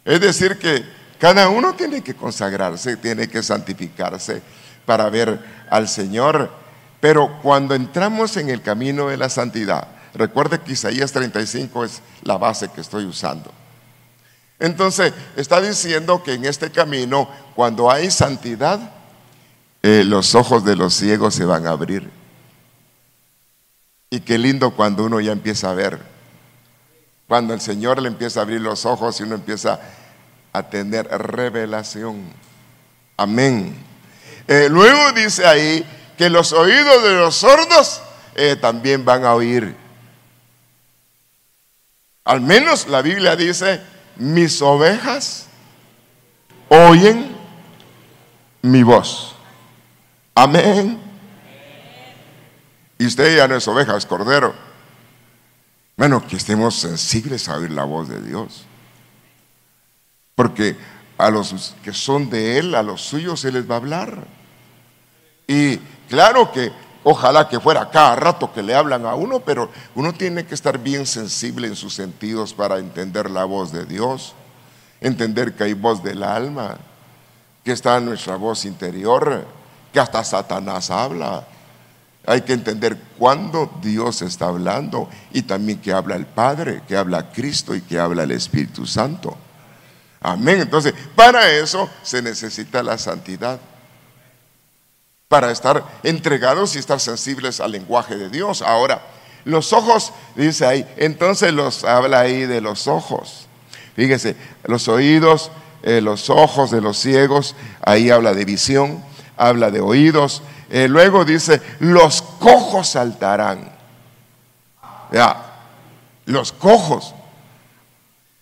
Es decir, que cada uno tiene que consagrarse, tiene que santificarse para ver al Señor. Pero cuando entramos en el camino de la santidad, recuerde que Isaías 35 es la base que estoy usando. Entonces, está diciendo que en este camino, cuando hay santidad, eh, los ojos de los ciegos se van a abrir. Y qué lindo cuando uno ya empieza a ver. Cuando el Señor le empieza a abrir los ojos y uno empieza a tener revelación. Amén. Eh, luego dice ahí que los oídos de los sordos eh, también van a oír. Al menos la Biblia dice, mis ovejas oyen mi voz. Amén. Y usted ya no es oveja, es cordero. Bueno, que estemos sensibles a oír la voz de Dios. Porque a los que son de Él, a los suyos, Él les va a hablar. Y claro que ojalá que fuera cada rato que le hablan a uno, pero uno tiene que estar bien sensible en sus sentidos para entender la voz de Dios, entender que hay voz del alma, que está nuestra voz interior que hasta Satanás habla. Hay que entender cuándo Dios está hablando y también que habla el Padre, que habla Cristo y que habla el Espíritu Santo. Amén. Entonces, para eso se necesita la santidad. Para estar entregados y estar sensibles al lenguaje de Dios. Ahora, los ojos, dice ahí, entonces los habla ahí de los ojos. Fíjese, los oídos, eh, los ojos de los ciegos, ahí habla de visión habla de oídos. Eh, luego dice, los cojos saltarán. Ya, los cojos.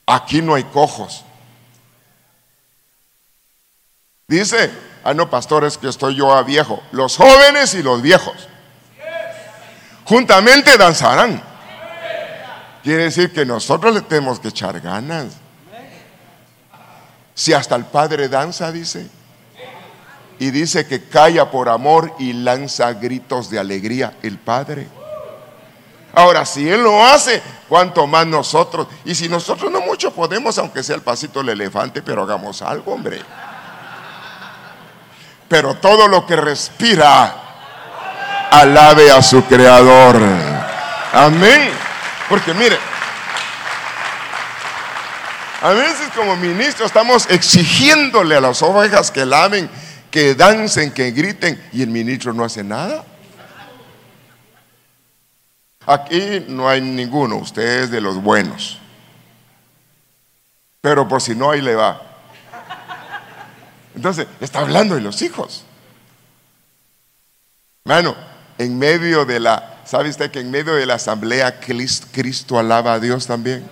Aquí no hay cojos. Dice, ah, no, pastores, que estoy yo a viejo. Los jóvenes y los viejos. Juntamente danzarán. Quiere decir que nosotros le tenemos que echar ganas. Si hasta el Padre danza, dice y dice que calla por amor y lanza gritos de alegría el Padre. Ahora, si Él lo hace, ¿cuánto más nosotros? Y si nosotros no mucho podemos, aunque sea el pasito del elefante, pero hagamos algo, hombre. Pero todo lo que respira, alabe a su Creador. Amén. Porque mire, a veces como ministro estamos exigiéndole a las ovejas que laven, que dancen, que griten, y el ministro no hace nada. Aquí no hay ninguno, usted es de los buenos. Pero por si no, ahí le va. Entonces, está hablando de los hijos. Mano, en medio de la, ¿sabe usted que en medio de la asamblea Cristo, alaba a Dios también?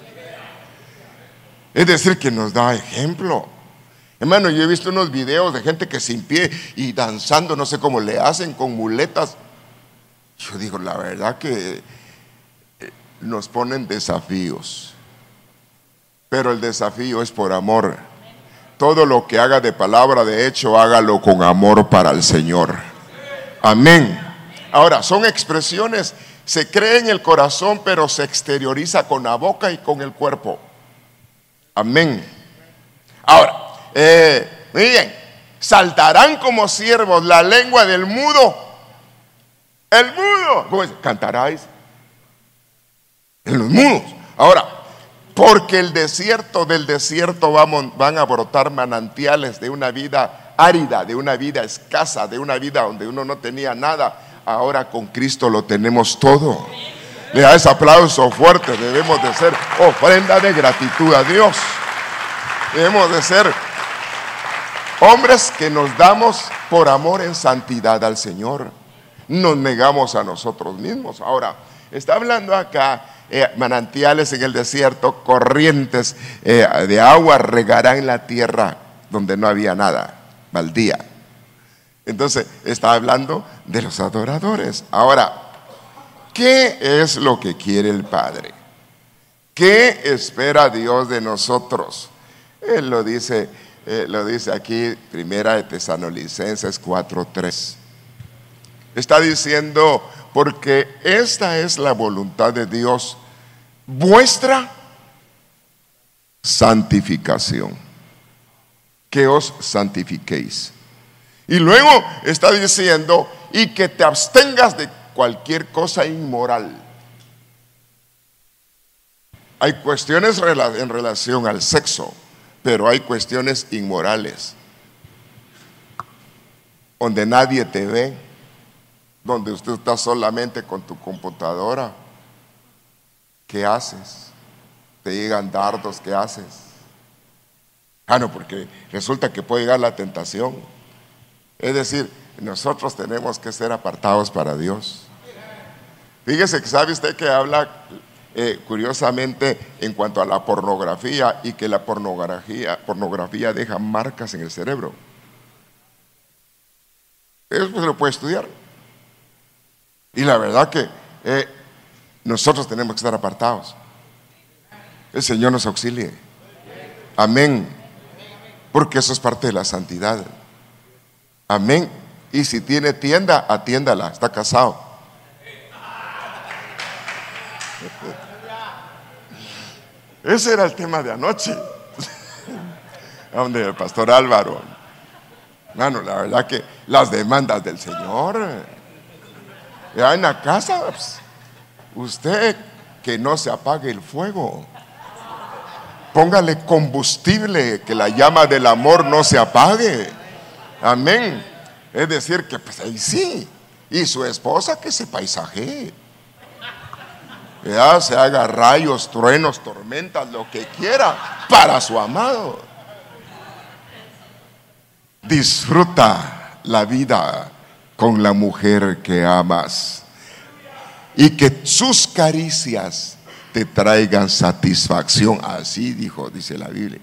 Es decir, que nos da ejemplo. Hermano, yo he visto unos videos de gente que sin pie y danzando, no sé cómo le hacen, con muletas. Yo digo, la verdad que nos ponen desafíos, pero el desafío es por amor. Todo lo que haga de palabra, de hecho, hágalo con amor para el Señor. Amén. Ahora, son expresiones, se cree en el corazón, pero se exterioriza con la boca y con el cuerpo. Amén. Ahora, eh, miren, saltarán como siervos la lengua del mudo. El mudo, ¿cómo es? Cantaráis en los mudos. Ahora, porque el desierto del desierto van a brotar manantiales de una vida árida, de una vida escasa, de una vida donde uno no tenía nada. Ahora con Cristo lo tenemos todo. Le da ese aplauso fuerte. Debemos de ser ofrenda de gratitud a Dios. Debemos de ser hombres que nos damos por amor en santidad al Señor. Nos negamos a nosotros mismos. Ahora, está hablando acá eh, manantiales en el desierto, corrientes eh, de agua regarán la tierra donde no había nada, baldía. Entonces, está hablando de los adoradores. Ahora, ¿qué es lo que quiere el Padre? ¿Qué espera Dios de nosotros? Él lo dice, eh, lo dice aquí, primera de Tesanolicenses 4:3. Está diciendo, porque esta es la voluntad de Dios, vuestra santificación, que os santifiquéis. Y luego está diciendo, y que te abstengas de cualquier cosa inmoral. Hay cuestiones en relación al sexo, pero hay cuestiones inmorales, donde nadie te ve donde usted está solamente con tu computadora, ¿qué haces? Te llegan dardos, ¿qué haces? Ah, no, porque resulta que puede llegar la tentación. Es decir, nosotros tenemos que ser apartados para Dios. Fíjese que sabe usted que habla eh, curiosamente en cuanto a la pornografía y que la pornografía, pornografía deja marcas en el cerebro. Eso se lo puede estudiar. Y la verdad que eh, nosotros tenemos que estar apartados. El Señor nos auxilie. Amén. Porque eso es parte de la santidad. Amén. Y si tiene tienda, atiéndala. Está casado. Ese era el tema de anoche. Donde el pastor Álvaro. Bueno, la verdad que las demandas del Señor ya en la casa, pues, usted que no se apague el fuego. Póngale combustible, que la llama del amor no se apague. Amén. Es decir, que pues ahí sí. Y su esposa que se paisaje. Ya se haga rayos, truenos, tormentas, lo que quiera para su amado. Disfruta la vida con la mujer que amas y que sus caricias te traigan satisfacción. Así dijo, dice la Biblia.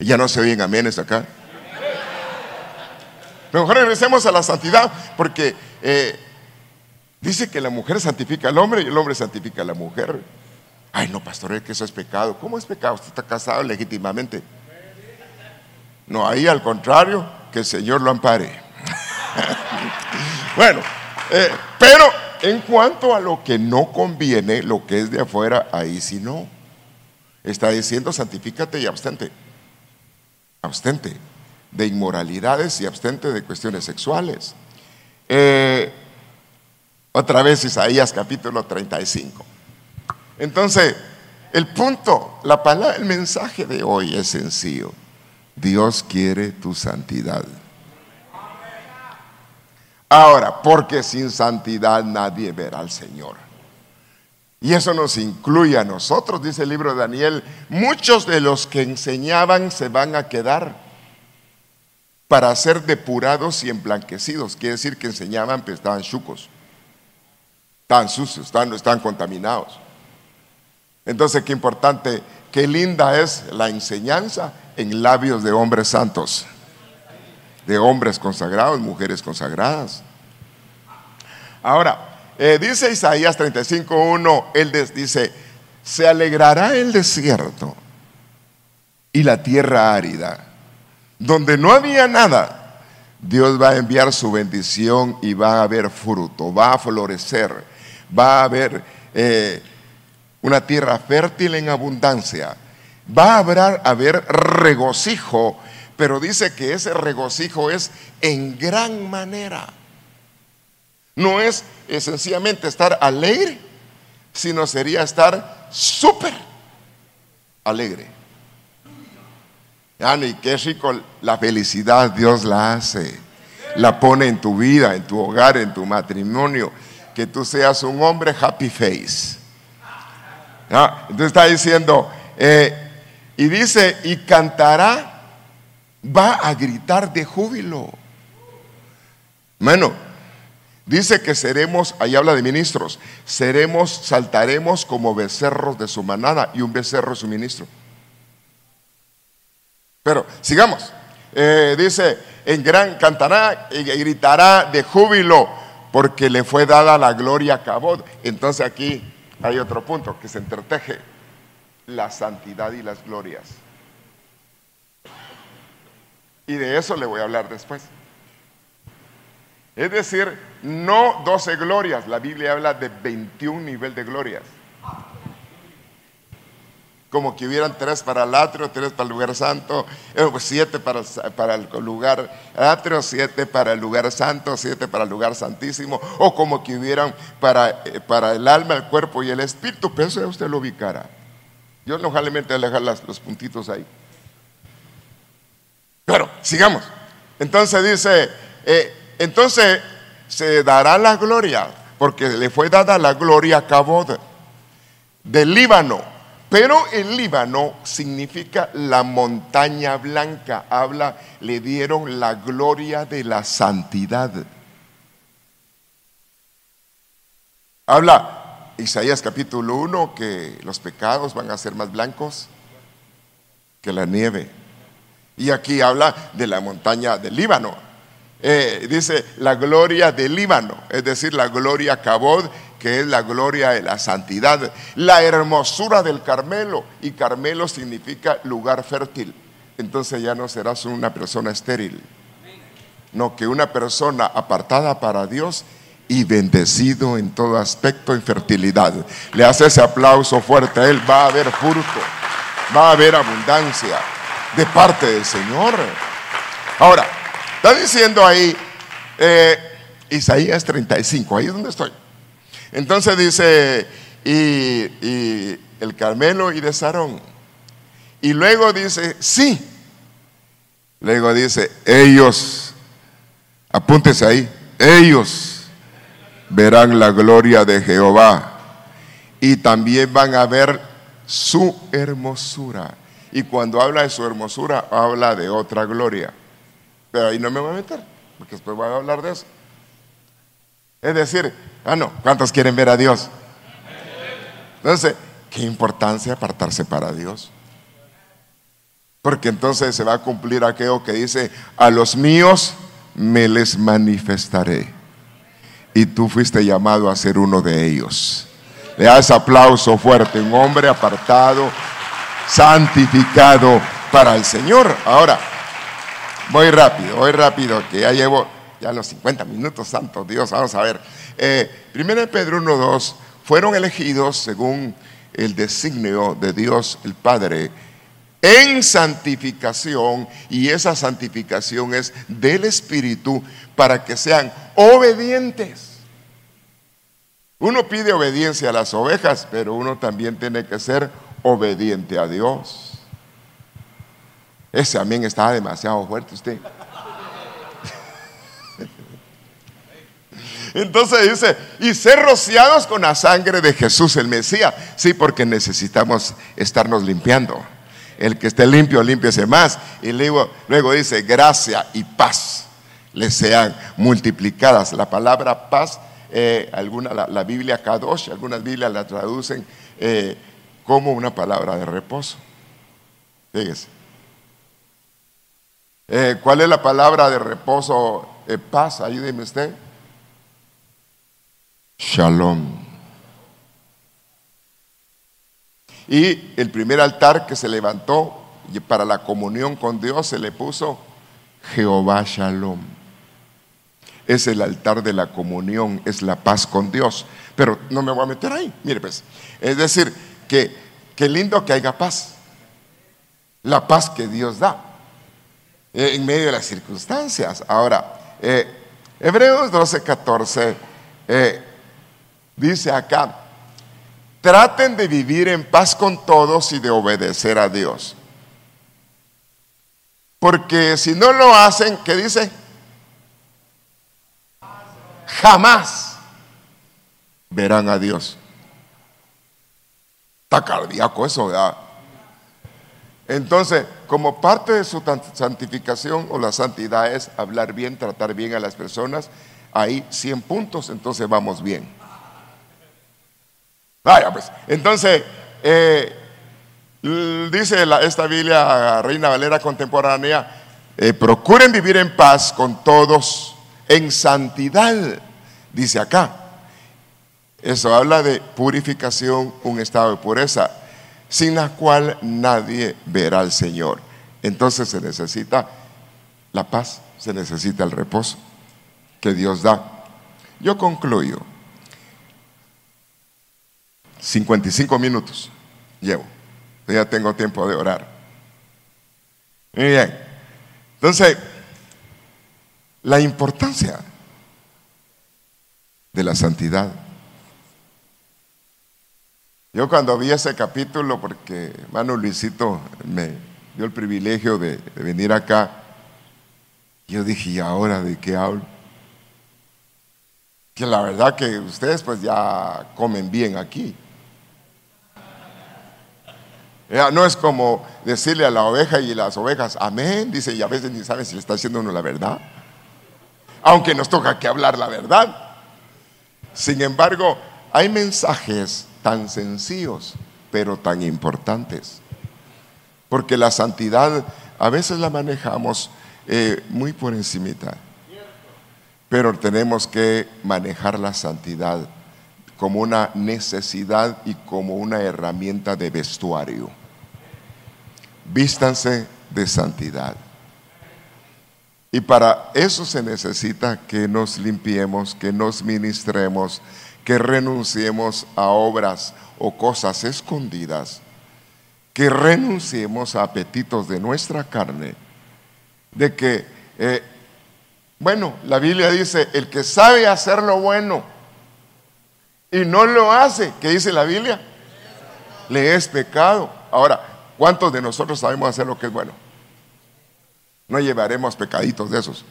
Ya no se oyen amenes acá. mejor regresemos a la santidad porque eh, dice que la mujer santifica al hombre y el hombre santifica a la mujer. Ay, no, pastor, es que eso es pecado. ¿Cómo es pecado? Usted está casado legítimamente. No, ahí al contrario, que el Señor lo ampare. bueno, eh, pero en cuanto a lo que no conviene, lo que es de afuera, ahí sí no. Está diciendo, santifícate y abstente. Abstente de inmoralidades y abstente de cuestiones sexuales. Eh, otra vez Isaías capítulo 35. Entonces, el punto, la palabra, el mensaje de hoy es sencillo. Dios quiere tu santidad. Ahora, porque sin santidad nadie verá al Señor. Y eso nos incluye a nosotros, dice el libro de Daniel. Muchos de los que enseñaban se van a quedar para ser depurados y emblanquecidos. Quiere decir que enseñaban, pero estaban chucos, estaban sucios, estaban, estaban contaminados. Entonces, qué importante, qué linda es la enseñanza en labios de hombres santos, de hombres consagrados, mujeres consagradas. Ahora, eh, dice Isaías 35.1, él dice, se alegrará el desierto y la tierra árida, donde no había nada. Dios va a enviar su bendición y va a haber fruto, va a florecer, va a haber eh, una tierra fértil en abundancia. Va a haber, haber regocijo, pero dice que ese regocijo es en gran manera. No es sencillamente estar alegre, sino sería estar súper alegre. y qué rico la felicidad Dios la hace. La pone en tu vida, en tu hogar, en tu matrimonio. Que tú seas un hombre happy face entonces está diciendo, eh, y dice, y cantará, va a gritar de júbilo. Bueno, dice que seremos, ahí habla de ministros, seremos, saltaremos como becerros de su manada y un becerro es su ministro. Pero sigamos, eh, dice, en gran cantará y gritará de júbilo porque le fue dada la gloria a Cabot. Entonces aquí hay otro punto que se entreteje, la santidad y las glorias. Y de eso le voy a hablar después. Es decir, no 12 glorias, la Biblia habla de 21 nivel de glorias como que hubieran tres para el atrio, tres para el lugar santo, eh, pues siete para, para el lugar atrio, siete para el lugar santo, siete para el lugar santísimo, o como que hubieran para, eh, para el alma, el cuerpo y el espíritu, pero eso ya usted lo ubicará. Yo lógicamente voy a dejar los puntitos ahí. Sigamos. Entonces dice, eh, entonces se dará la gloria, porque le fue dada la gloria a Cabo del Líbano pero el Líbano significa la montaña blanca. Habla, le dieron la gloria de la santidad. Habla Isaías capítulo 1 que los pecados van a ser más blancos que la nieve. Y aquí habla de la montaña del Líbano. Eh, dice la gloria del Líbano, es decir, la gloria Cabod que es la gloria de la santidad, la hermosura del Carmelo, y Carmelo significa lugar fértil. Entonces ya no serás una persona estéril, no que una persona apartada para Dios y bendecido en todo aspecto en fertilidad. Le hace ese aplauso fuerte a él, va a haber fruto, va a haber abundancia de parte del Señor. Ahora, está diciendo ahí eh, Isaías 35, ahí es donde estoy. Entonces dice, y, el Carmelo y de Sarón. Y luego dice, sí. Luego dice, ellos, apúntese ahí, ellos verán la gloria de Jehová y también van a ver su hermosura. Y cuando habla de su hermosura, habla de otra gloria. Pero ahí no me voy a meter, porque después voy a hablar de eso. Es decir, ah, no, ¿cuántos quieren ver a Dios? Entonces, ¿qué importancia apartarse para Dios? Porque entonces se va a cumplir aquello que dice, a los míos me les manifestaré. Y tú fuiste llamado a ser uno de ellos. Le das aplauso fuerte, un hombre apartado, santificado para el Señor. Ahora, Voy rápido, voy rápido, que ya llevo ya los 50 minutos, santo Dios, vamos a ver. Eh, primero Pedro 1.2, fueron elegidos según el designio de Dios el Padre en santificación y esa santificación es del Espíritu para que sean obedientes. Uno pide obediencia a las ovejas, pero uno también tiene que ser obediente a Dios. Ese amén está demasiado fuerte usted. Entonces dice, y ser rociados con la sangre de Jesús el Mesías. Sí, porque necesitamos estarnos limpiando. El que esté limpio, límpiese más. Y luego, luego dice, gracia y paz le sean multiplicadas. La palabra paz, eh, alguna, la, Biblia Kadosh, algunas Biblias la traducen eh, como una palabra de reposo. Fíjese. Eh, ¿Cuál es la palabra de reposo? paz, ayúdeme usted. Shalom. Y el primer altar que se levantó para la comunión con Dios se le puso Jehová Shalom. Es el altar de la comunión, es la paz con Dios. Pero no me voy a meter ahí. Mire, pues, es decir, que lindo que haya paz. La paz que Dios da eh, en medio de las circunstancias. Ahora, eh, Hebreos 12, 14 eh, dice acá, traten de vivir en paz con todos y de obedecer a Dios. Porque si no lo hacen, ¿qué dice? Jamás verán a Dios. Está cardíaco eso, ¿verdad? Entonces, como parte de su santificación o la santidad es hablar bien, tratar bien a las personas, hay 100 puntos, entonces vamos bien. Vaya, pues. Entonces, eh, dice esta Biblia Reina Valera contemporánea, eh, procuren vivir en paz con todos, en santidad, dice acá. Eso habla de purificación, un estado de pureza, sin la cual nadie verá al Señor. Entonces se necesita la paz, se necesita el reposo que Dios da. Yo concluyo. 55 minutos llevo. Ya tengo tiempo de orar. Muy bien. Entonces, la importancia de la santidad. Yo cuando vi ese capítulo, porque hermano Luisito me dio el privilegio de, venir acá, yo dije, ¿y ahora de qué hablo? Que la verdad que ustedes pues ya comen bien aquí. No es como decirle a la oveja y las ovejas, amén, dice, y a veces ni saben si le está haciendo uno la verdad. Aunque nos toca que hablar la verdad. Sin embargo, hay mensajes tan sencillos, pero tan importantes. Porque la santidad a veces la manejamos eh, muy por encimita. Pero tenemos que manejar la santidad como una necesidad y como una herramienta de vestuario. Vístanse de santidad. Y para eso se necesita que nos limpiemos, que nos ministremos, que renunciemos a obras o cosas escondidas, que renunciemos a apetitos de nuestra carne, de que, eh, bueno, la Biblia dice, el que sabe hacer lo bueno, y no lo hace, ¿qué dice la Biblia? Le es pecado. Ahora, ¿cuántos de nosotros sabemos hacer lo que es bueno? No llevaremos pecaditos de esos.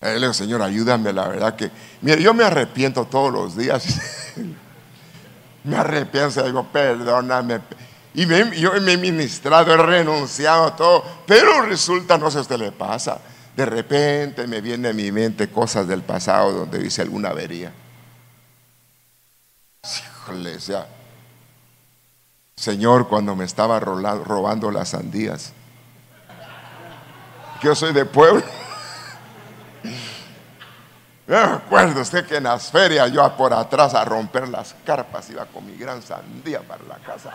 Le digo, Señor, ayúdame, la verdad que, mire, yo me arrepiento todos los días. me arrepiento, digo, perdóname. Y yo me he ministrado, he renunciado a todo, pero resulta, no sé a usted le pasa, de repente me viene a mi mente cosas del pasado donde hice alguna avería. Híjole, Señor, cuando me estaba robando las sandías. Yo soy de pueblo. Me acuerdo usted que en las ferias yo por atrás a romper las carpas iba con mi gran sandía para la casa.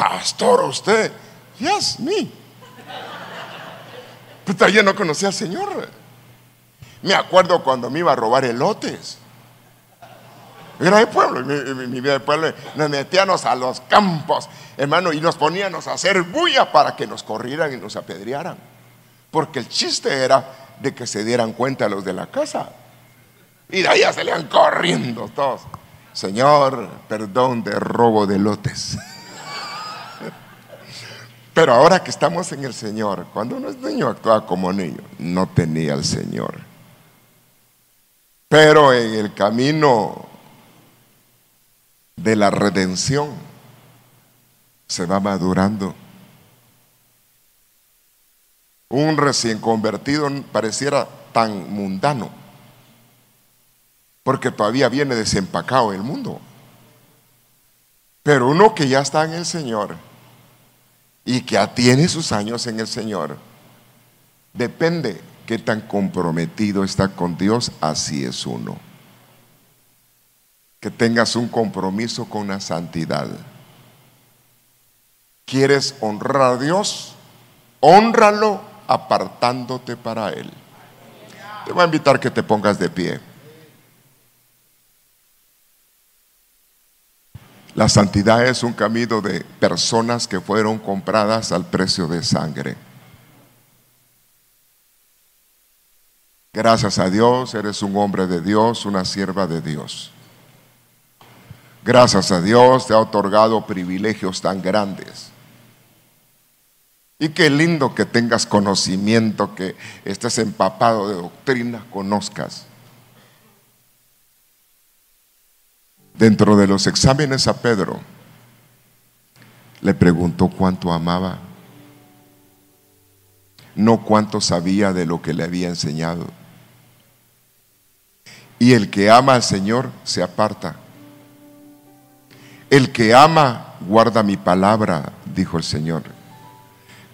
pastor, usted, yes, me. Pero todavía no conocía al Señor. Me acuerdo cuando me iba a robar elotes. Era de pueblo, mi, mi, vida de pueblo. Nos metíamos a los campos, hermano, y nos poníamos a hacer bulla para que nos corrieran y nos apedrearan. Porque el chiste era de que se dieran cuenta los de la casa. Y de ahí ya salían corriendo todos. Señor, perdón de robo de lotes. Pero ahora que estamos en el Señor, cuando uno es niño actúa como niño, no tenía el Señor. Pero en el camino de la redención se va madurando. Un recién convertido pareciera tan mundano, porque todavía viene desempacado el mundo. Pero uno que ya está en el Señor y que ya tiene sus años en el Señor, depende qué tan comprometido está con Dios, así es uno que tengas un compromiso con la santidad. ¿Quieres honrar a Dios? Honralo apartándote para Él. Te voy a invitar que te pongas de pie. La santidad es un camino de personas que fueron compradas al precio de sangre. Gracias a Dios, eres un hombre de Dios, una sierva de Dios. Gracias a Dios te ha otorgado privilegios tan grandes. Y qué lindo que tengas conocimiento, que estés empapado de doctrina, conozcas. Dentro de los exámenes a Pedro, le preguntó cuánto amaba, no cuánto sabía de lo que le había enseñado. Y el que ama al Señor se aparta el que ama guarda mi palabra, dijo el Señor.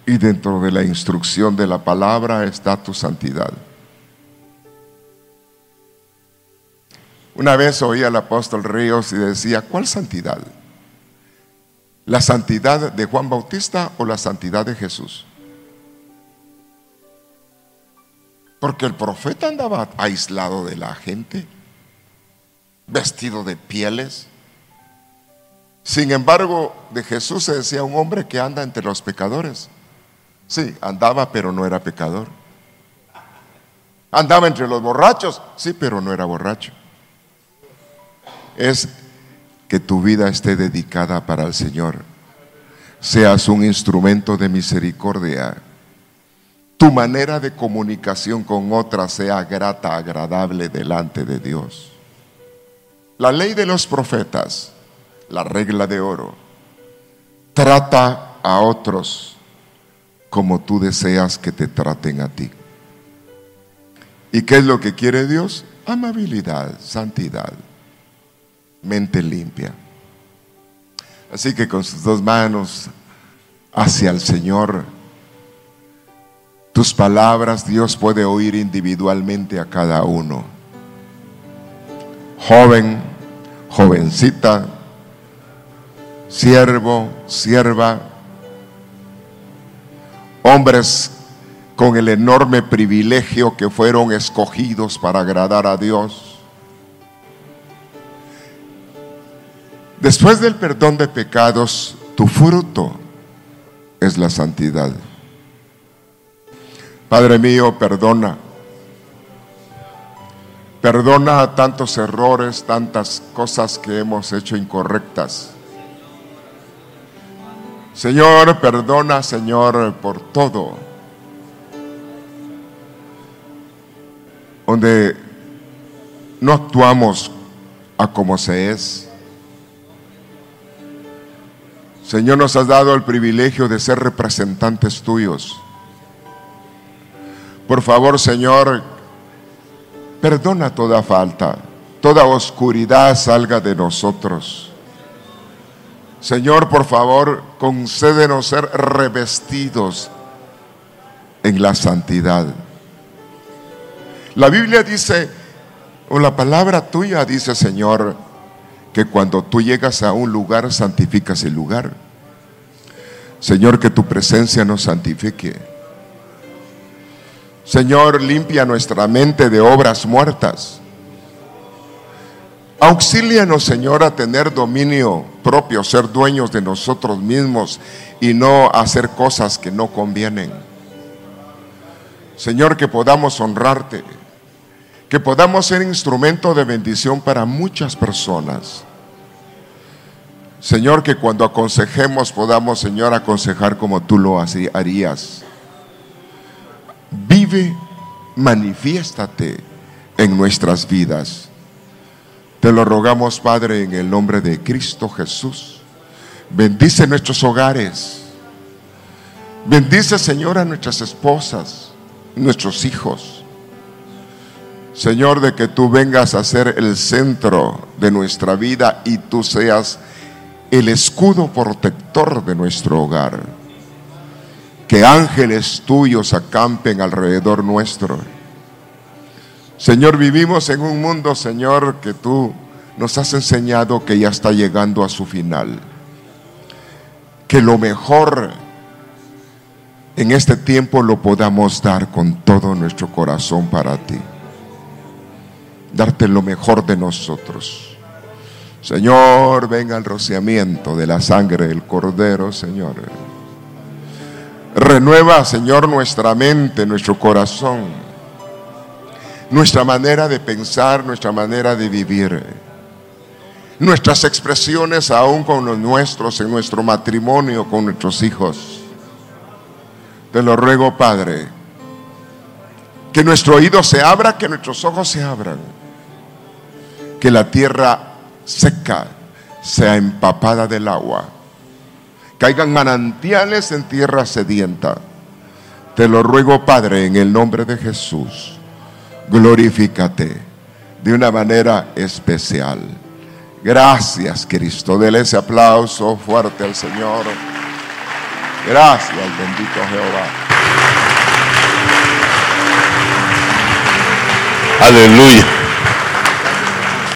Y dentro de la instrucción de la palabra está tu santidad. Una vez oí al apóstol Ríos y decía, ¿cuál santidad? ¿La santidad de Juan Bautista o la santidad de Jesús? Porque el profeta andaba aislado de la gente, vestido de pieles, sin embargo, de Jesús se decía un hombre que anda entre los pecadores. Sí, andaba, pero no era pecador. Andaba entre los borrachos, sí, pero no era borracho. Es que tu vida esté dedicada para el Señor. Seas un instrumento de misericordia. Tu manera de comunicación con otras sea grata, agradable delante de Dios. La ley de los profetas la regla de oro. Trata a otros como tú deseas que te traten a ti. ¿Y qué es lo que quiere Dios? Amabilidad, santidad, mente limpia. Así que con sus dos manos hacia el Señor, tus palabras Dios puede oír individualmente a cada uno. Joven, jovencita, siervo, sierva, hombres con el enorme privilegio que fueron escogidos para agradar a Dios. Después del perdón de pecados, tu fruto es la santidad. Padre mío, perdona. Perdona tantos errores, tantas cosas que hemos hecho incorrectas. Señor, perdona, Señor, por todo. Donde no actuamos a como se es. Señor, nos has dado el privilegio de ser representantes tuyos. Por favor, Señor, perdona toda falta, toda oscuridad salga de nosotros. Señor, por favor, concédenos ser revestidos en la santidad. La Biblia dice, o la palabra tuya dice, Señor, que cuando tú llegas a un lugar, santificas el lugar. Señor, que tu presencia nos santifique. Señor, limpia nuestra mente de obras muertas. Auxílianos, Señor, a tener dominio propio, ser dueños de nosotros mismos y no hacer cosas que no convienen. Señor, que podamos honrarte, que podamos ser instrumento de bendición para muchas personas. Señor, que cuando aconsejemos podamos, Señor, aconsejar como tú lo harías. Vive, manifiéstate en nuestras vidas. Te lo rogamos, Padre, en el nombre de Cristo Jesús. Bendice nuestros hogares. Bendice, Señor, a nuestras esposas, nuestros hijos. Señor, de que tú vengas a ser el centro de nuestra vida y tú seas el escudo protector de nuestro hogar. Que ángeles tuyos acampen alrededor nuestro. Señor, vivimos en un mundo, Señor, que tú nos has enseñado que ya está llegando a su final. Que lo mejor en este tiempo lo podamos dar con todo nuestro corazón para ti. Darte lo mejor de nosotros. Señor, venga el rociamiento de la sangre del Cordero, Señor. Renueva, Señor, nuestra mente, nuestro corazón, nuestra manera de pensar, nuestra manera de vivir, nuestras expresiones aún con los nuestros, en nuestro matrimonio, con nuestros hijos. Te lo ruego, Padre, que nuestro oído se abra, que nuestros ojos se abran, que la tierra seca sea empapada del agua. Caigan manantiales en tierra sedienta. Te lo ruego, Padre, en el nombre de Jesús. Glorifícate de una manera especial. Gracias, Cristo. Dele ese aplauso fuerte al Señor. Gracias, bendito Jehová. Aleluya.